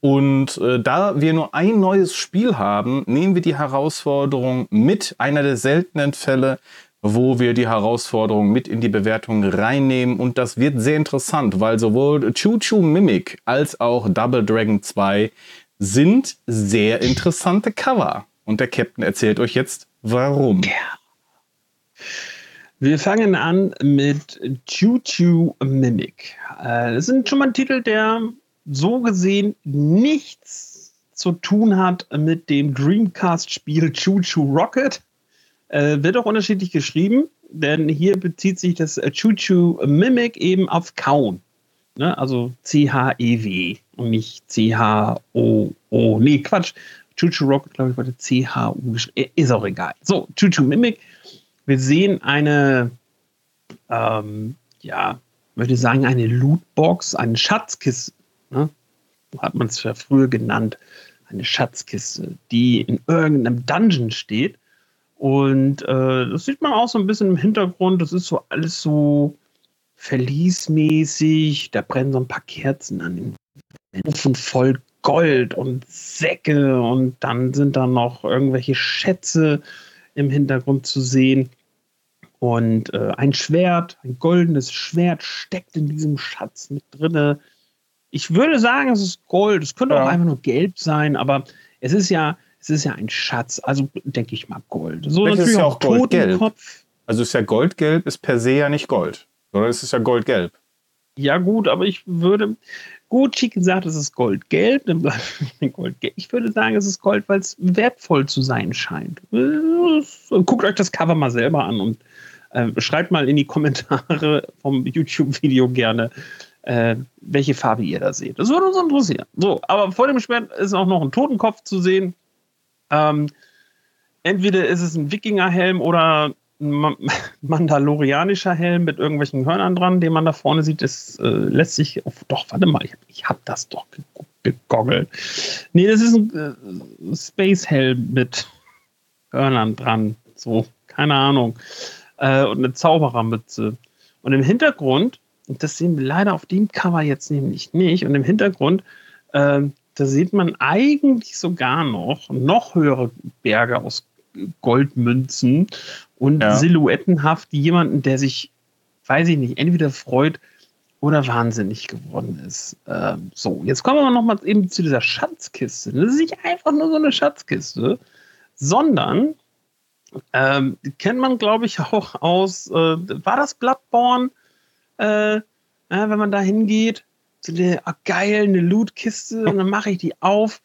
Und äh, da wir nur ein neues Spiel haben, nehmen wir die Herausforderung mit. Einer der seltenen Fälle, wo wir die Herausforderung mit in die Bewertung reinnehmen. Und das wird sehr interessant, weil sowohl Choo Choo Mimic als auch Double Dragon 2 sind sehr interessante Cover. Und der Captain erzählt euch jetzt, warum. Ja. Wir fangen an mit Choo Choo Mimic. Äh, das ist schon mal ein Titel, der so gesehen nichts zu tun hat mit dem Dreamcast-Spiel Choo Choo Rocket. Äh, wird auch unterschiedlich geschrieben, denn hier bezieht sich das Choo Choo Mimic eben auf Kauen. Ne? Also C-H-E-W und nicht C-H-O-O. Nee, Quatsch. Chuchu Rocket, glaube ich, wurde C-H-U geschrieben. Ist auch egal. So, Chuchu Mimic. Wir sehen eine, ähm, ja, möchte sagen, eine Lootbox, eine Schatzkiste. Ne? Hat man es ja früher genannt. Eine Schatzkiste, die in irgendeinem Dungeon steht. Und äh, das sieht man auch so ein bisschen im Hintergrund. Das ist so alles so verliesmäßig. Da brennen so ein paar Kerzen an den Ofen voll Gold und Säcke und dann sind da noch irgendwelche Schätze im Hintergrund zu sehen. Und äh, ein Schwert, ein goldenes Schwert steckt in diesem Schatz mit drinne. Ich würde sagen, es ist Gold. Es könnte ja. auch einfach nur gelb sein, aber es ist ja, es ist ja ein Schatz. Also denke ich mal Gold. So Vielleicht natürlich ist ja auch Goldgelb. Also ist ja Goldgelb ist per se ja nicht Gold, sondern es ist ja Goldgelb. Ja gut, aber ich würde, Gut, Chicken sagt, es ist goldgelb, dann bleibt goldgelb. Ich würde sagen, es ist Gold, weil es wertvoll zu sein scheint. Guckt euch das Cover mal selber an und äh, schreibt mal in die Kommentare vom YouTube-Video gerne, äh, welche Farbe ihr da seht. Das würde uns interessieren. So, aber vor dem Schwert ist auch noch ein Totenkopf zu sehen. Ähm, entweder ist es ein Wikingerhelm oder ein mandalorianischer Helm mit irgendwelchen Hörnern dran, den man da vorne sieht. Das äh, lässt sich. Oh, doch, warte mal, ich, ich habe das doch gegoggelt. Nee, das ist ein äh, Space-Helm mit Hörnern dran. So, keine Ahnung. Äh, und eine Zauberermütze. Und im Hintergrund, und das sehen wir leider auf dem Cover jetzt nämlich nicht, und im Hintergrund, äh, da sieht man eigentlich sogar noch noch höhere Berge aus Goldmünzen und ja. silhouettenhaft jemanden, der sich, weiß ich nicht, entweder freut, oder wahnsinnig geworden ist. Ähm, so, jetzt kommen wir noch mal eben zu dieser Schatzkiste. Das ist nicht einfach nur so eine Schatzkiste, sondern ähm, kennt man, glaube ich, auch aus, äh, war das Bloodborne? Äh, äh, wenn man da hingeht, so eine, oh, geil, eine Lootkiste, und dann mache ich die auf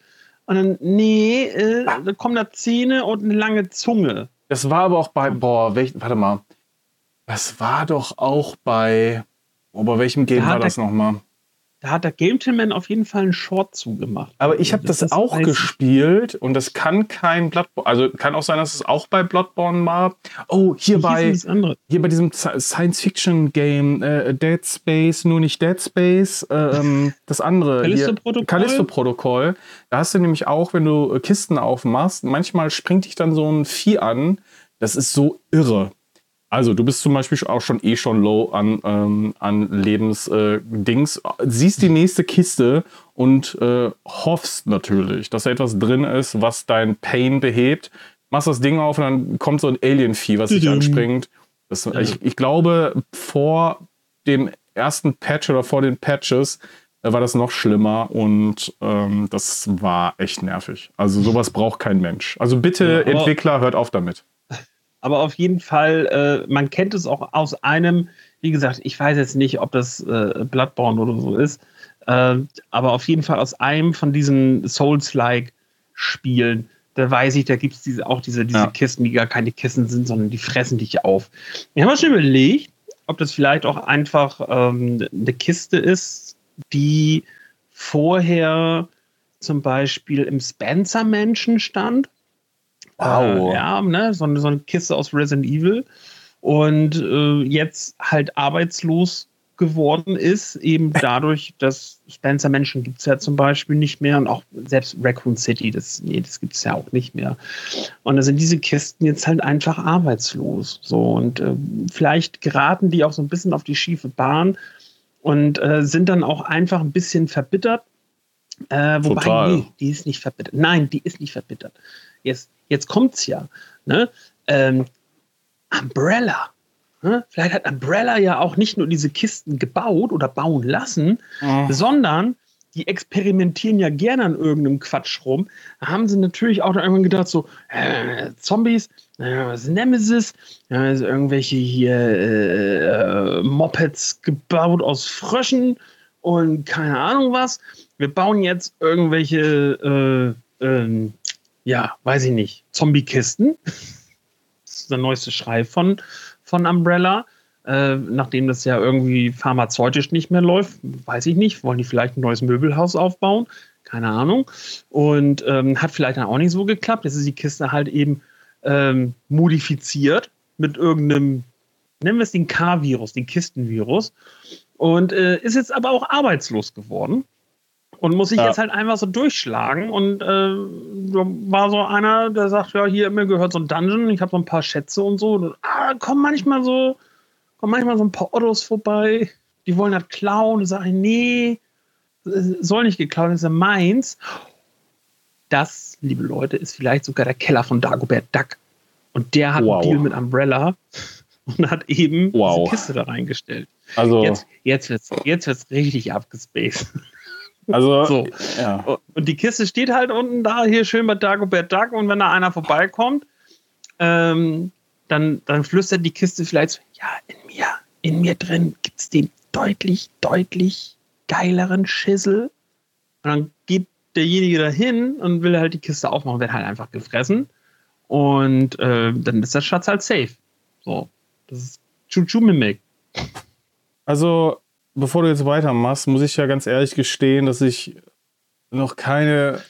und dann, nee, äh, da kommen da Zähne und eine lange Zunge. Das war aber auch bei, boah, welch, warte mal, das war doch auch bei, oh, bei welchem Game Da war das nochmal? Da hat der Game Man auf jeden Fall einen Short zugemacht. Aber ich habe das, ist auch gespielt und das kann kein Bloodborne, also kann auch sein, dass es auch bei Bloodborne war. Oh, hier bei, das hier bei diesem Science-Fiction-Game äh, Dead Space, nur nicht Dead Space, äh, ähm, das andere. Callisto-Protokoll? Callisto-Protokoll. Da hast du nämlich auch, wenn du äh, Kisten aufmachst, manchmal springt dich dann so ein Vieh an. Das ist so irre. Also, du bist zum Beispiel auch schon eh schon low an, ähm, an Lebensdings. Äh, siehst die nächste Kiste und äh, hoffst natürlich, dass da etwas drin ist, was dein Pain behebt. Machst das Ding auf und dann kommt so ein Alien-Vieh, was dich anspringt. Das, ich, ich glaube, vor dem ersten Patch oder vor den Patches äh, war das noch schlimmer und ähm, das war echt nervig. Also sowas braucht kein Mensch. Also bitte, Ja, Entwickler, hört auf damit. Aber auf jeden Fall, äh, man kennt es auch aus einem, wie gesagt, ich weiß jetzt nicht, ob das äh, Bloodborne oder so ist, äh, aber auf jeden Fall aus einem von diesen Souls-like-Spielen, da weiß ich, da gibt es diese, auch diese, diese Ja. Kisten, die gar keine Kisten sind, sondern die fressen dich auf. Ich habe mir schon überlegt, ob das vielleicht auch einfach ähm, eine Kiste ist, die vorher zum Beispiel im Spencer-Menschen stand. Wow. Äh, ja, ne, so, eine, so eine Kiste aus Resident Evil. Und äh, jetzt halt arbeitslos geworden ist, eben dadurch, dass Spencer Menschen gibt es ja zum Beispiel nicht mehr und auch selbst Raccoon City, das, nee, das gibt es ja auch nicht mehr. Und da sind diese Kisten jetzt halt einfach arbeitslos. So und äh, vielleicht geraten die auch so ein bisschen auf die schiefe Bahn und äh, sind dann auch einfach ein bisschen verbittert. Äh, wobei, Total. nee, die ist nicht verbittert. Nein, die ist nicht verbittert. Jetzt, jetzt kommt's ja. Ne? Ähm, Umbrella. Ne? Vielleicht hat Umbrella ja auch nicht nur diese Kisten gebaut oder bauen lassen, sondern die experimentieren ja gerne an irgendeinem Quatsch rum. Da haben sie natürlich auch irgendwann gedacht, so, äh, Zombies, äh, Nemesis, äh, irgendwelche hier äh, Mopeds gebaut aus Fröschen und keine Ahnung was. Wir bauen jetzt irgendwelche, äh, ähm, ja, weiß ich nicht, Zombie-Kisten. Das ist der neueste Schrei von, von Umbrella. Äh, nachdem das ja irgendwie pharmazeutisch nicht mehr läuft, weiß ich nicht, wollen die vielleicht ein neues Möbelhaus aufbauen? Keine Ahnung. Und ähm, hat vielleicht dann auch nicht so geklappt. Jetzt ist die Kiste halt eben ähm, modifiziert mit irgendeinem, nennen wir es den K-Virus, den Kistenvirus. Und äh, ist jetzt aber auch arbeitslos geworden. Und muss sich Ja. jetzt halt einfach so durchschlagen. Und äh, da war so einer, der sagt, ja, hier, mir gehört so ein Dungeon, ich habe so ein paar Schätze und so. Und, ah, kommen manchmal so, kommen manchmal so ein paar Ottos vorbei, die wollen das klauen. Und sage ich, nee, es soll nicht geklaut, das ist ja meins. Das, liebe Leute, ist vielleicht sogar der Keller von Dagobert Duck. Und der hat Wow. einen Deal mit Umbrella und hat eben Wow. diese Kiste da reingestellt. Also, Jetzt, jetzt wird es jetzt wird's richtig abgespaced. Also So. ja. Und die Kiste steht halt unten da, hier schön bei Dagobert Duck. Und wenn da einer vorbeikommt, ähm, dann, dann flüstert die Kiste vielleicht so: Ja, in mir, in mir drin gibt es den deutlich, deutlich geileren Schissel. Und dann geht derjenige dahin und will halt die Kiste aufmachen, wird halt einfach gefressen. Und äh, dann ist der Schatz halt safe. So. Das ist Chuchu Mimic. Also, bevor du jetzt weitermachst, muss ich ja ganz ehrlich gestehen, dass ich noch keine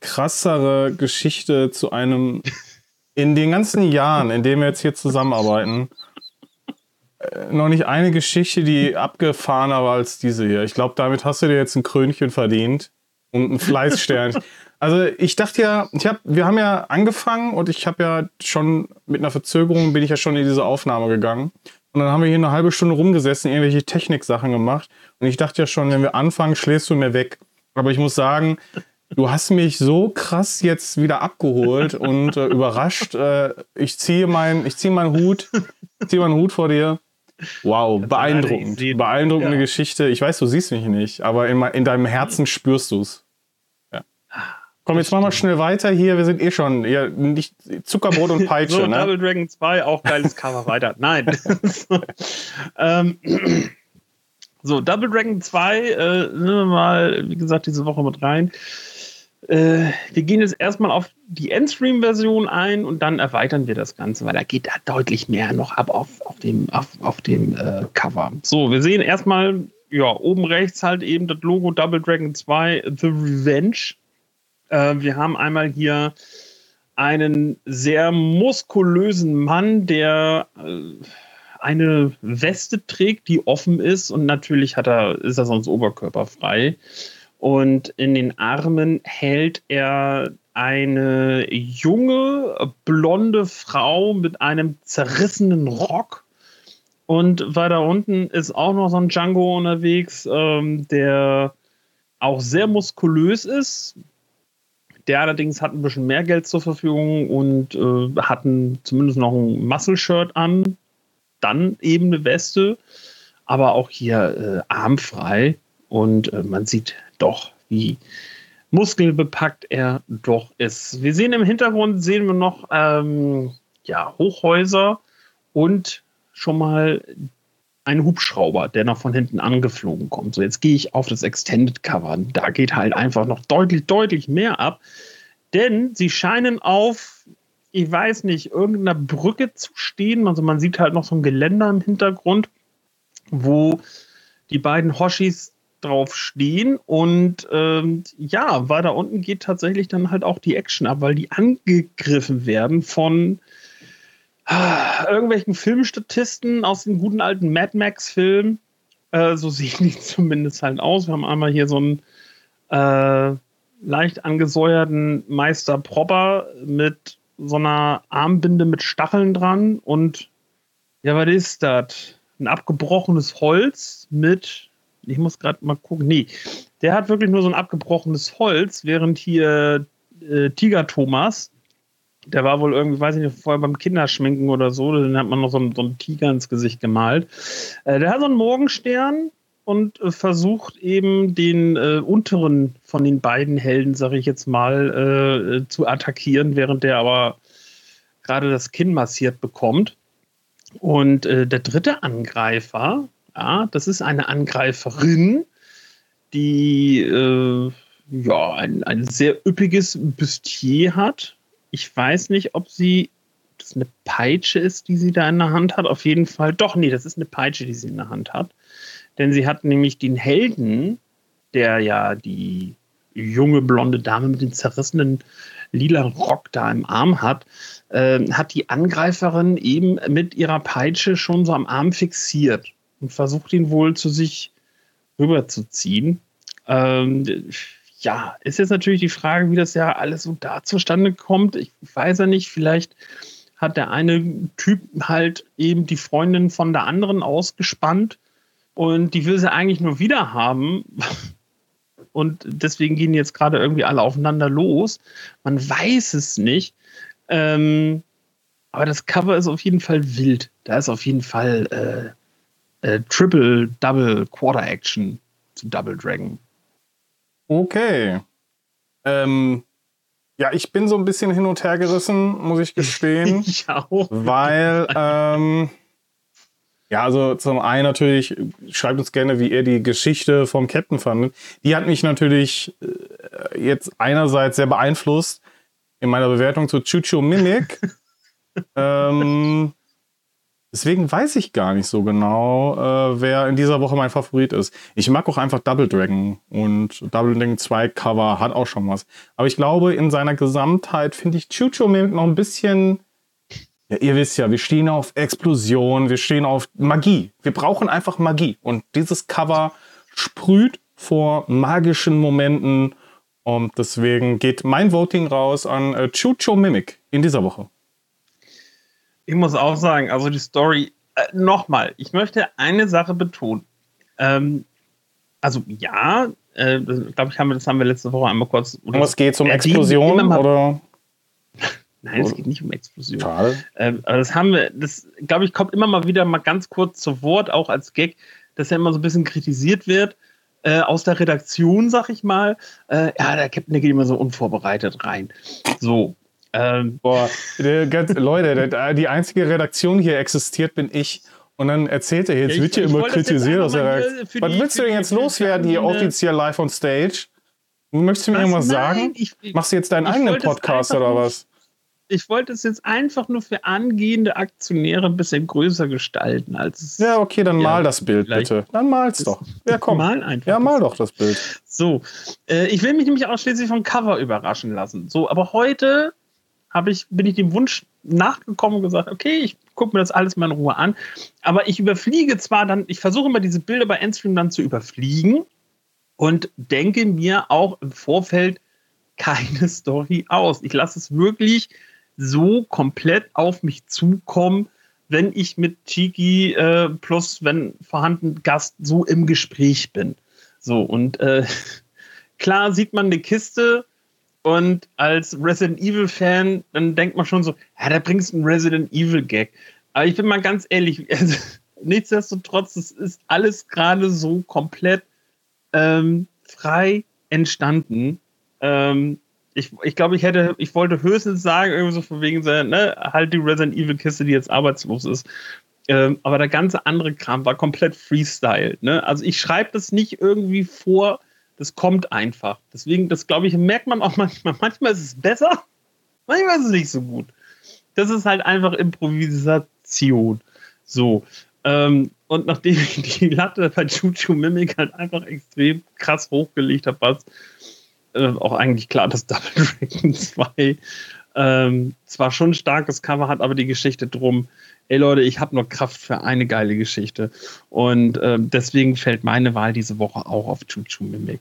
krassere Geschichte zu einem in den ganzen Jahren, in denen wir jetzt hier zusammenarbeiten, äh, noch nicht eine Geschichte, die abgefahrener war als diese hier. Ich glaube, damit hast du dir jetzt ein Krönchen verdient und ein Fleißstern. also ich dachte ja, ich hab, wir haben ja angefangen und ich habe ja schon mit einer Verzögerung bin ich ja schon in diese Aufnahme gegangen. Und dann haben wir hier eine halbe Stunde rumgesessen, irgendwelche Techniksachen gemacht. Und ich dachte ja schon, wenn wir anfangen, schläfst du mir weg. Aber ich muss sagen, du hast mich so krass jetzt wieder abgeholt und äh, überrascht. Äh, ich ziehe meinen ich ziehe meinen Hut, ziehe meinen Hut vor dir. Wow, beeindruckend. Beeindruckende ja. Geschichte. Ich weiß, du siehst mich nicht, aber in, in deinem Herzen spürst du es. Komm, jetzt machen wir schnell weiter hier. Wir sind eh schon ja, nicht Zuckerbrot und Peitsche. so, ne? Double Dragon 2, auch geiles Cover weiter. Nein. ähm, so, Double Dragon 2, äh, nehmen wir mal, wie gesagt, diese Woche mit rein. Äh, wir gehen jetzt erstmal auf die Endstream-Version ein und dann erweitern wir das Ganze, weil da geht da deutlich mehr noch ab auf, auf dem, auf, auf dem äh, Cover. So, wir sehen erstmal, ja, oben rechts halt eben das Logo Double Dragon 2 The Revenge. Äh, wir haben einmal hier einen sehr muskulösen Mann, der äh, eine Weste trägt, die offen ist und natürlich hat er, ist er sonst oberkörperfrei. Und in den Armen hält er eine junge, blonde Frau mit einem zerrissenen Rock. Und weiter unten ist auch noch so ein Django unterwegs, ähm, der auch sehr muskulös ist. Der allerdings hat ein bisschen mehr Geld zur Verfügung und äh, hat ein, zumindest noch ein Muscle-Shirt an, dann eben eine Weste, aber auch hier äh, armfrei. Und äh, man sieht doch, wie muskelbepackt er doch ist. Wir sehen im Hintergrund, sehen wir noch ähm, ja, Hochhäuser und schon mal einen Hubschrauber, der noch von hinten angeflogen kommt. So, jetzt gehe ich auf das Extended Cover. Da geht halt einfach noch deutlich, deutlich mehr ab. Denn sie scheinen auf, ich weiß nicht, irgendeiner Brücke zu stehen. Also man sieht halt noch so ein Geländer im Hintergrund, wo die beiden Hoshis drauf stehen. Und ähm, ja, weiter unten geht tatsächlich dann halt auch die Action ab, weil die angegriffen werden von irgendwelchen Filmstatisten aus den guten alten Mad Max-Filmen. Äh, so sehen die zumindest halt aus. Wir haben einmal hier so einen äh, leicht angesäuerten Meister Propper mit so einer Armbinde mit Stacheln dran und ja, was ist das? Ein abgebrochenes Holz mit ich muss gerade mal gucken. Nee, der hat wirklich nur so ein abgebrochenes Holz, während hier äh, Tiger Thomas, der war wohl irgendwie, weiß ich nicht, vorher beim Kinderschminken oder so, dann hat man noch so einen, so einen Tiger ins Gesicht gemalt. Äh, der hat so einen Morgenstern und äh, versucht eben den äh, unteren von den beiden Helden, sage ich jetzt mal, äh, zu attackieren, während der aber gerade das Kinn massiert bekommt. Und äh, der dritte Angreifer, ja, das ist eine Angreiferin, die äh, ja, ein, ein sehr üppiges Bustier hat. Ich weiß nicht, ob sie das eine Peitsche ist, die sie da in der Hand hat. Auf jeden Fall. Doch, nee, das ist eine Peitsche, die sie in der Hand hat. Denn sie hat nämlich den Helden, der ja die junge blonde Dame mit dem zerrissenen lila Rock da im Arm hat, äh, hat die Angreiferin eben mit ihrer Peitsche schon so am Arm fixiert und versucht ihn wohl zu sich rüberzuziehen. Ähm, ja, ist jetzt natürlich die Frage, wie das ja alles so da zustande kommt. Ich weiß ja nicht, vielleicht hat der eine Typ halt eben die Freundin von der anderen ausgespannt und die will sie eigentlich nur wieder haben. Und deswegen gehen jetzt gerade irgendwie alle aufeinander los. Man weiß es nicht. Ähm, aber das Cover ist auf jeden Fall wild. Da ist auf jeden Fall äh, äh, Triple, Double, Quarter Action zu Double Dragon. Okay. Ähm, ja, ich bin so ein bisschen hin und her gerissen, muss ich gestehen. ich auch. Weil, ähm, ja, also zum einen natürlich, schreibt uns gerne, wie ihr die Geschichte vom Captain fandet. Die hat mich natürlich äh, jetzt einerseits sehr beeinflusst in meiner Bewertung zu Chucho Mimic. ähm, Deswegen weiß ich gar nicht so genau, äh, wer in dieser Woche mein Favorit ist. Ich mag auch einfach Double Dragon und Double Dragon 2 Cover hat auch schon was. Aber ich glaube, in seiner Gesamtheit finde ich Chucho Mimic noch ein bisschen. Ja, ihr wisst ja, wir stehen auf Explosion, wir stehen auf Magie. Wir brauchen einfach Magie. Und dieses Cover sprüht vor magischen Momenten. Und deswegen geht mein Voting raus an äh, Chucho Mimic in dieser Woche. Ich muss auch sagen, also die Story, äh, nochmal, ich möchte eine Sache betonen. Ähm, also ja, äh, glaube ich, haben wir, das haben wir letzte Woche einmal kurz. Oder was geht um Explosionen oder? Nein, es geht nicht um Explosion. Ähm, aber das haben wir, das glaube ich, kommt immer mal wieder mal ganz kurz zu Wort, auch als Gag, dass ja immer so ein bisschen kritisiert wird. Äh, aus der Redaktion, sag ich mal. Äh, ja, der Captain, der geht immer so unvorbereitet rein. So. Ähm. Boah, ganz, Leute, die einzige Redaktion hier existiert, bin ich. Und dann erzählt er, jetzt ja, wird hier immer kritisiert. Aus der Was willst du denn jetzt loswerden hier offiziell live on stage? Möchtest du mir irgendwas sagen? Ich, ich, Machst du jetzt deinen eigenen Podcast oder was? ich wollte es jetzt einfach nur für angehende Aktionäre ein bisschen größer gestalten, als es. Ja, okay, dann ja, mal das Bild bitte. Dann mal's doch. Ja, komm. Mal einfach. Ja, mal doch das Bild. So, äh, ich will mich nämlich ausschließlich vom Cover überraschen lassen. So, aber heute ich, bin ich dem Wunsch nachgekommen und gesagt, okay, ich gucke mir das alles mal in Ruhe an. Aber ich überfliege zwar dann, ich versuche immer diese Bilder bei Endstream dann zu überfliegen und denke mir auch im Vorfeld keine Story aus. Ich lasse es wirklich so komplett auf mich zukommen, wenn ich mit Chiki äh, plus, wenn vorhanden, Gast so im Gespräch bin. So, und äh, klar sieht man eine Kiste und als Resident Evil-Fan, dann denkt man schon so, ja, da bringst du einen Resident Evil-Gag. Aber ich bin mal ganz ehrlich, also, nichtsdestotrotz, es ist alles gerade so komplett ähm, frei entstanden. Ähm, ich, ich glaube, ich hätte, ich wollte höchstens sagen, irgendwie so von wegen, ne, halt die Resident Evil Kiste, die jetzt arbeitslos ist. Ähm, aber der ganze andere Kram war komplett Freestyle. Ne? Also ich schreibe das nicht irgendwie vor, das kommt einfach. Deswegen, das glaube ich, merkt man auch manchmal. Manchmal ist es besser, manchmal ist es nicht so gut. Das ist halt einfach Improvisation. So. Ähm, und nachdem ich die Latte bei Chuchu Mimic halt einfach extrem krass hochgelegt habe, was äh, auch eigentlich klar, dass Double Dragon 2 ähm, zwar schon ein starkes Cover hat, aber die Geschichte drum, ey Leute, ich habe nur Kraft für eine geile Geschichte. Und äh, deswegen fällt meine Wahl diese Woche auch auf Chuchu Mimic.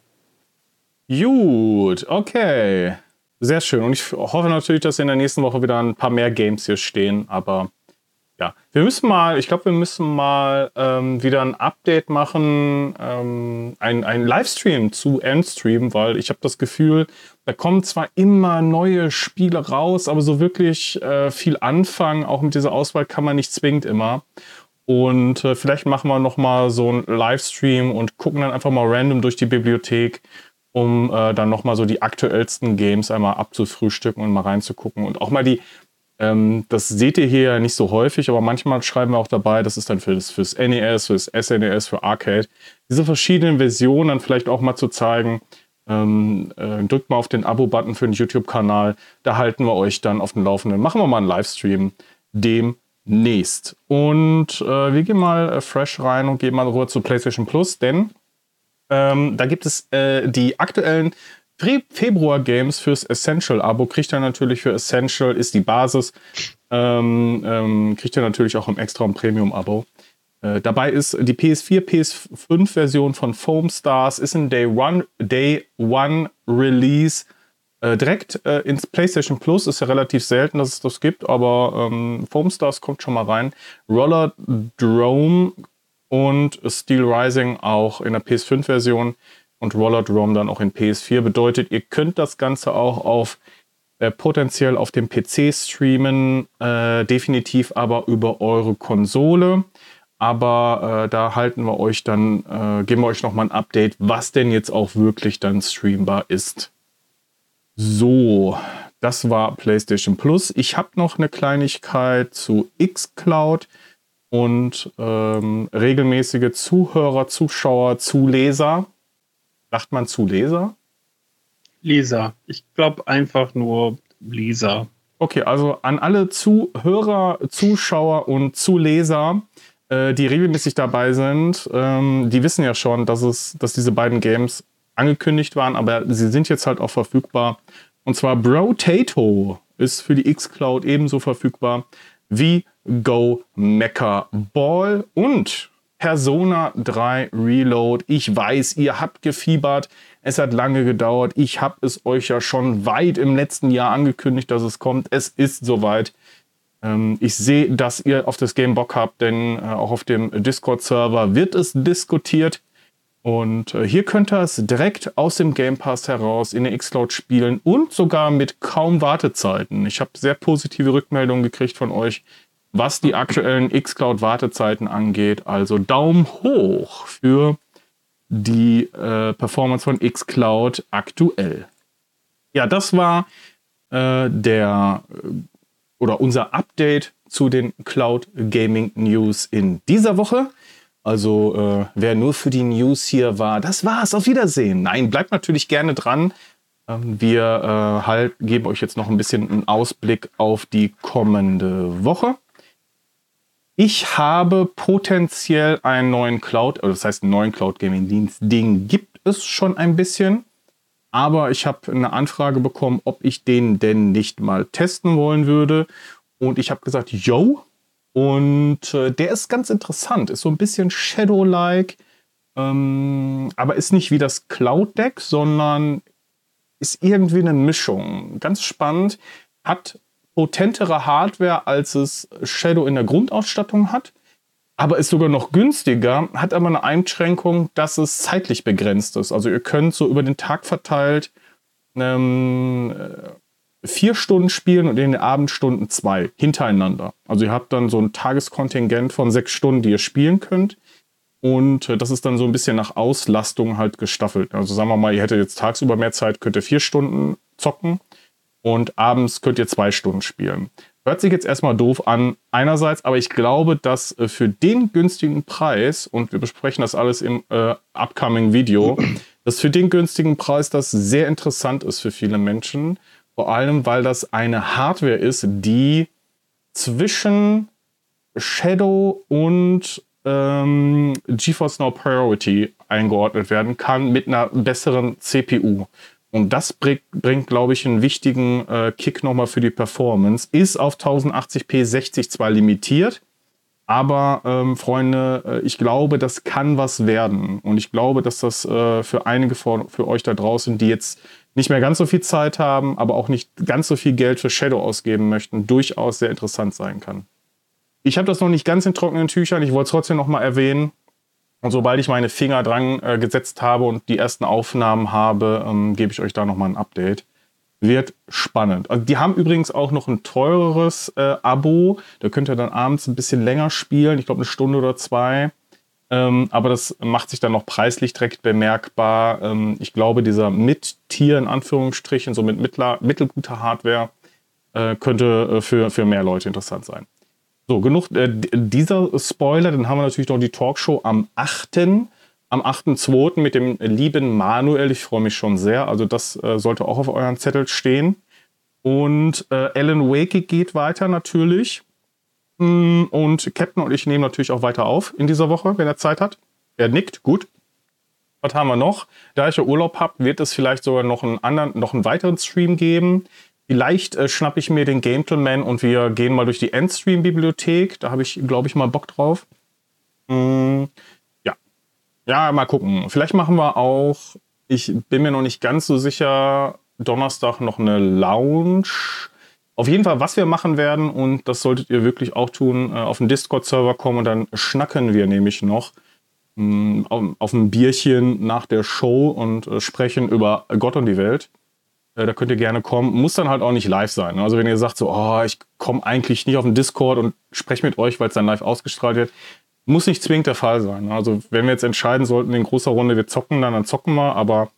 Gut, okay. Sehr schön. Und ich hoffe natürlich, dass in der nächsten Woche wieder ein paar mehr Games hier stehen, aber ja, wir müssen mal, ich glaube, wir müssen mal ähm, wieder ein Update machen, ähm, ein, ein Livestream zu Endstream, weil ich habe das Gefühl, da kommen zwar immer neue Spiele raus, aber so wirklich äh, viel anfangen, auch mit dieser Auswahl kann man nicht zwingend immer. Und äh, vielleicht machen wir noch mal so einen Livestream und gucken dann einfach mal random durch die Bibliothek, um äh, dann noch mal so die aktuellsten Games einmal abzufrühstücken und mal reinzugucken und auch mal die ähm, das seht ihr hier ja nicht so häufig, aber manchmal schreiben wir auch dabei, das ist dann für das, fürs NES, fürs SNES, für Arcade. Diese verschiedenen Versionen dann vielleicht auch mal zu zeigen. Ähm, äh, drückt mal auf den Abo-Button für den YouTube-Kanal. Da halten wir euch dann auf dem Laufenden. Machen wir mal einen Livestream demnächst. Und äh, wir gehen mal äh, fresh rein und gehen mal rüber zu PlayStation Plus, denn ähm, da gibt es äh, die aktuellen Februar-Games fürs Essential-Abo kriegt ihr natürlich für Essential, ist die Basis. Ähm, ähm, kriegt ihr natürlich auch im Extra- und Premium-Abo. Äh, dabei ist die PS4, PS5-Version von Foam Stars, ist ein Day One, Day One Release. Äh, direkt äh, ins PlayStation Plus ist ja relativ selten, dass es das gibt, aber ähm, Foam Stars kommt schon mal rein. Roller Drome und Steel Rising auch in der PS5-Version und Roller Drum dann auch in PS4. Bedeutet, ihr könnt das Ganze auch auf äh, potenziell auf dem PC streamen, äh, definitiv aber über eure Konsole. Aber äh, da halten wir euch dann, äh, geben wir euch nochmal ein Update, was denn jetzt auch wirklich dann streambar ist. So, das war PlayStation Plus. Ich habe noch eine Kleinigkeit zu xCloud und ähm, regelmäßige Zuhörer, Zuschauer, Zuleser Sagt man zu Leser? Leser. Ich glaube einfach nur Leser. Okay, also an alle Zuhörer, Zuschauer und Zuleser, äh, die regelmäßig dabei sind, ähm, die wissen ja schon, dass, es, dass diese beiden Games angekündigt waren, aber sie sind jetzt halt auch verfügbar. Und zwar Brotato ist für die X-Cloud ebenso verfügbar wie Go Mecha Ball und Persona 3 Reload. Ich weiß, ihr habt gefiebert. Es hat lange gedauert. Ich habe es euch ja schon weit im letzten Jahr angekündigt, dass es kommt. Es ist soweit. Ähm, ich sehe, dass ihr auf das Game Bock habt, denn äh, auch auf dem Discord-Server wird es diskutiert. Und äh, hier könnt ihr es direkt aus dem Game Pass heraus in der Xcloud spielen und sogar mit kaum Wartezeiten. Ich habe sehr positive Rückmeldungen gekriegt von euch, was die aktuellen Xcloud Wartezeiten angeht. Also Daumen hoch für die äh, Performance von Xcloud aktuell. Ja, das war äh, der äh, oder unser Update zu den Cloud Gaming News in dieser Woche. Also äh, wer nur für die News hier war, das war's, auf Wiedersehen. Nein, bleibt natürlich gerne dran. Ähm, wir äh, halt, geben euch jetzt noch ein bisschen einen Ausblick auf die kommende Woche. Ich habe potenziell einen neuen Cloud, also das heißt einen neuen Cloud Gaming Dienst. Den gibt es schon ein bisschen. Aber ich habe eine Anfrage bekommen, ob ich den denn nicht mal testen wollen würde. Und ich habe gesagt, yo, und äh, der ist ganz interessant, ist so ein bisschen Shadow-like, ähm, aber ist nicht wie das Cloud-Deck, sondern ist irgendwie eine Mischung. Ganz spannend, hat potentere Hardware, als es Shadow in der Grundausstattung hat, aber ist sogar noch günstiger, hat aber eine Einschränkung, dass es zeitlich begrenzt ist. Also ihr könnt so über den Tag verteilt ähm, vier Stunden spielen und in den Abendstunden zwei hintereinander. Also ihr habt dann so ein Tageskontingent von sechs Stunden, die ihr spielen könnt. Und äh, das ist dann so ein bisschen nach Auslastung halt gestaffelt. Also sagen wir mal, ihr hättet jetzt tagsüber mehr Zeit, könnt ihr vier Stunden zocken und abends könnt ihr zwei Stunden spielen. Hört sich jetzt erstmal doof an, einerseits, aber ich glaube, dass äh, für den günstigen Preis, und wir besprechen das alles im äh, upcoming Video, dass für den günstigen Preis das sehr interessant ist für viele Menschen vor allem, weil das eine Hardware ist, die zwischen Shadow und ähm, GeForce Now Priority eingeordnet werden kann mit einer besseren CPU. Und das bringt, bringt glaube ich, einen wichtigen äh, Kick nochmal für die Performance. Ist auf 1080p 60 zwar limitiert, aber ähm, Freunde, äh, ich glaube, das kann was werden. Und ich glaube, dass das äh, für einige von, für euch da draußen, die jetzt nicht mehr ganz so viel Zeit haben, aber auch nicht ganz so viel Geld für Shadow ausgeben möchten, durchaus sehr interessant sein kann. Ich habe das noch nicht ganz in trockenen Tüchern, ich wollte es trotzdem noch mal erwähnen. Und sobald ich meine Finger dran äh, gesetzt habe und die ersten Aufnahmen habe, ähm, gebe ich euch da noch mal ein Update. Wird spannend. Also die haben übrigens auch noch ein teureres äh, Abo. Da könnt ihr dann abends ein bisschen länger spielen. Ich glaube eine Stunde oder zwei. Ähm, aber das macht sich dann noch preislich direkt bemerkbar. Ähm, ich glaube, dieser Mit-Tier in Anführungsstrichen, so mit mittler, mittelguter Hardware, äh, könnte äh, für, für mehr Leute interessant sein. So, genug äh, dieser Spoiler. Dann haben wir natürlich noch die Talkshow am 8. Am 8.2. mit dem lieben Manuel. Ich freue mich schon sehr. Also das äh, sollte auch auf euren Zettel stehen. Und äh, Alan Wake geht weiter natürlich. Und Captain und ich nehmen natürlich auch weiter auf in dieser Woche, wenn er Zeit hat. Er nickt, gut. Was haben wir noch? Da ich ja Urlaub habe, wird es vielleicht sogar noch einen anderen, noch einen weiteren Stream geben. Vielleicht äh, schnappe ich mir den Gentleman und wir gehen mal durch die Endstream-Bibliothek. Da habe ich, glaube ich, mal Bock drauf. Mm, ja. Ja, mal gucken. Vielleicht machen wir auch, ich bin mir noch nicht ganz so sicher, Donnerstag noch eine Lounge auf jeden Fall, was wir machen werden, und das solltet ihr wirklich auch tun, äh, auf den Discord-Server kommen und dann schnacken wir nämlich noch mm, auf, ein Bierchen nach der Show und äh, sprechen über Gott und die Welt. Äh, da könnt ihr gerne kommen. Muss dann halt auch nicht live sein. Also wenn ihr sagt so, oh, ich komme eigentlich nicht auf den Discord und spreche mit euch, weil es dann live ausgestrahlt wird, muss nicht zwingend der Fall sein. Also wenn wir jetzt entscheiden sollten, in großer Runde wir zocken, dann, dann zocken wir. Aber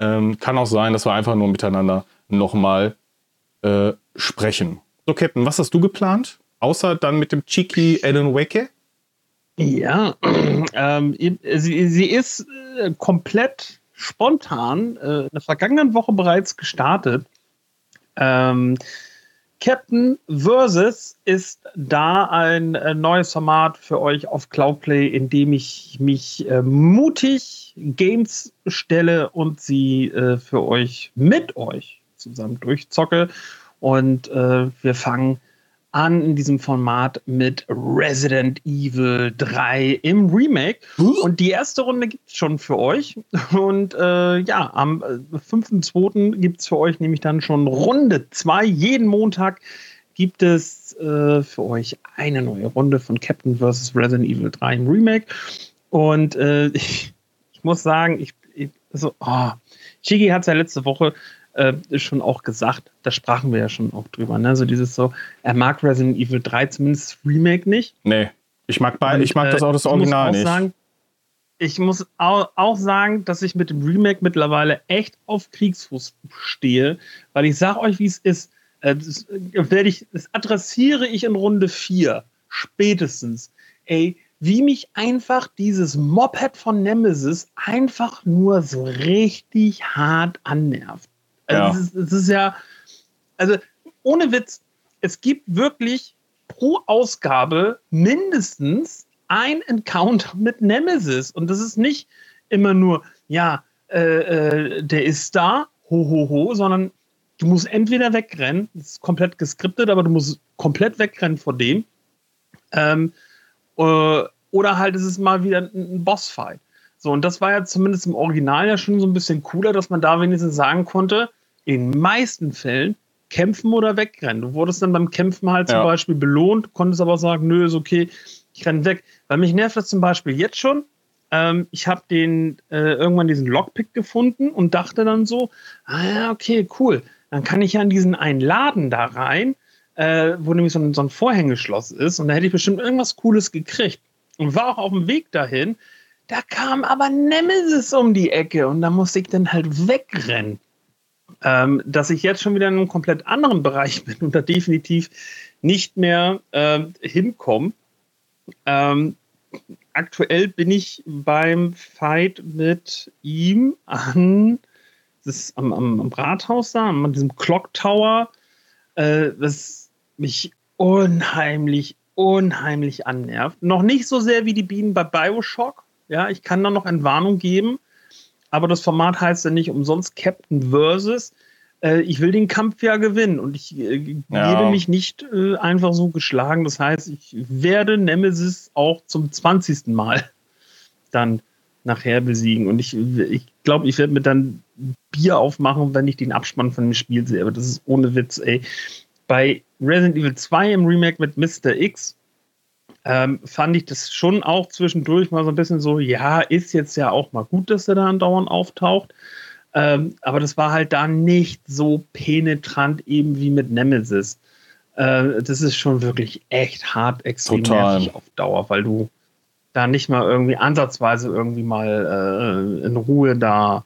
ähm, kann auch sein, dass wir einfach nur miteinander nochmal äh, sprechen. So, Captain, was hast du geplant? Außer dann mit dem Cheeky Alan Wake? Ja, ähm, sie, sie, ist äh, komplett spontan äh, in der vergangenen Woche bereits gestartet. Ähm, Captain Versus ist da ein äh, neues Format für euch auf Cloudplay, in dem ich mich äh, mutig Games stelle und sie äh, für euch mit euch zusammen durchzocke. Und äh, wir fangen an in diesem Format mit Resident Evil 3 im Remake. Und die erste Runde gibt es schon für euch. Und äh, ja, am 5.2. gibt es für euch nämlich dann schon Runde 2. Jeden Montag gibt es äh, für euch eine neue Runde von Captain vs. Resident Evil 3 im Remake. Und äh, ich muss sagen, ich, ich so, oh. Chigi hat es ja letzte Woche äh, schon auch gesagt, da sprachen wir ja schon auch drüber, ne? So dieses so, er mag Resident Evil 3, zumindest Remake nicht. Nee, ich mag beide, ich mag das auch das Original ich nicht. Sagen, ich muss auch, sagen, dass ich mit dem Remake mittlerweile echt auf Kriegsfuß stehe, weil ich sag euch, wie es ist. Äh, das, werde ich, das adressiere ich in Runde 4 spätestens. Ey, wie mich einfach dieses Moped von Nemesis einfach nur so richtig hart annervt. Also Ja. es, ist, es ist ja, also ohne Witz, es gibt wirklich pro Ausgabe mindestens ein Encounter mit Nemesis. Und das ist nicht immer nur, ja, äh, äh, der ist da, ho, ho, ho, sondern du musst entweder wegrennen, das ist komplett geskriptet, aber du musst komplett wegrennen vor dem. Ähm, äh, oder halt ist es mal wieder ein, ein Bossfight. So, und das war ja zumindest im Original ja schon so ein bisschen cooler, dass man da wenigstens sagen konnte, in den meisten Fällen kämpfen oder wegrennen. Du wurdest dann beim Kämpfen halt zum Ja. Beispiel belohnt, konntest aber sagen, nö, ist okay, ich renne weg. Weil mich nervt das zum Beispiel jetzt schon. Ähm, ich habe den äh, irgendwann diesen Lockpick gefunden und dachte dann so, ah ja, okay, cool. Dann kann ich ja in diesen einen Laden da rein, äh, wo nämlich so ein, so ein Vorhängeschloss ist und da hätte ich bestimmt irgendwas Cooles gekriegt. Und war auch auf dem Weg dahin. Da kam aber Nemesis um die Ecke und da musste ich dann halt wegrennen. Ähm, dass ich jetzt schon wieder in einem komplett anderen Bereich bin und da definitiv nicht mehr ähm, hinkomme. Ähm, aktuell bin ich beim Fight mit ihm an das am, am, am Rathaus da, an diesem Clock Tower, äh, das mich unheimlich, unheimlich annervt. Noch nicht so sehr wie die Bienen bei Bioshock. Ja, ich kann da noch Entwarnung geben, aber das Format heißt ja nicht umsonst Captain versus. Äh, ich will den Kampf ja gewinnen und ich äh, Ja. gebe mich nicht äh, einfach so geschlagen. Das heißt, ich werde Nemesis auch zum 20. Mal dann nachher besiegen. Und ich ich, glaube, ich werde mir dann Bier aufmachen, wenn ich den Abspann von dem Spiel sehe. Aber das ist ohne Witz, ey. Bei Resident Evil 2 im Remake mit Mr. X ähm, fand ich das schon auch zwischendurch mal so ein bisschen so, ja, ist jetzt ja auch mal gut, dass er da andauernd auftaucht. Ähm, aber das war halt da nicht so penetrant eben wie mit Nemesis. Äh, das ist schon wirklich echt hart, extrem Total. nervig auf Dauer, weil du da nicht mal irgendwie ansatzweise irgendwie mal äh, in Ruhe da,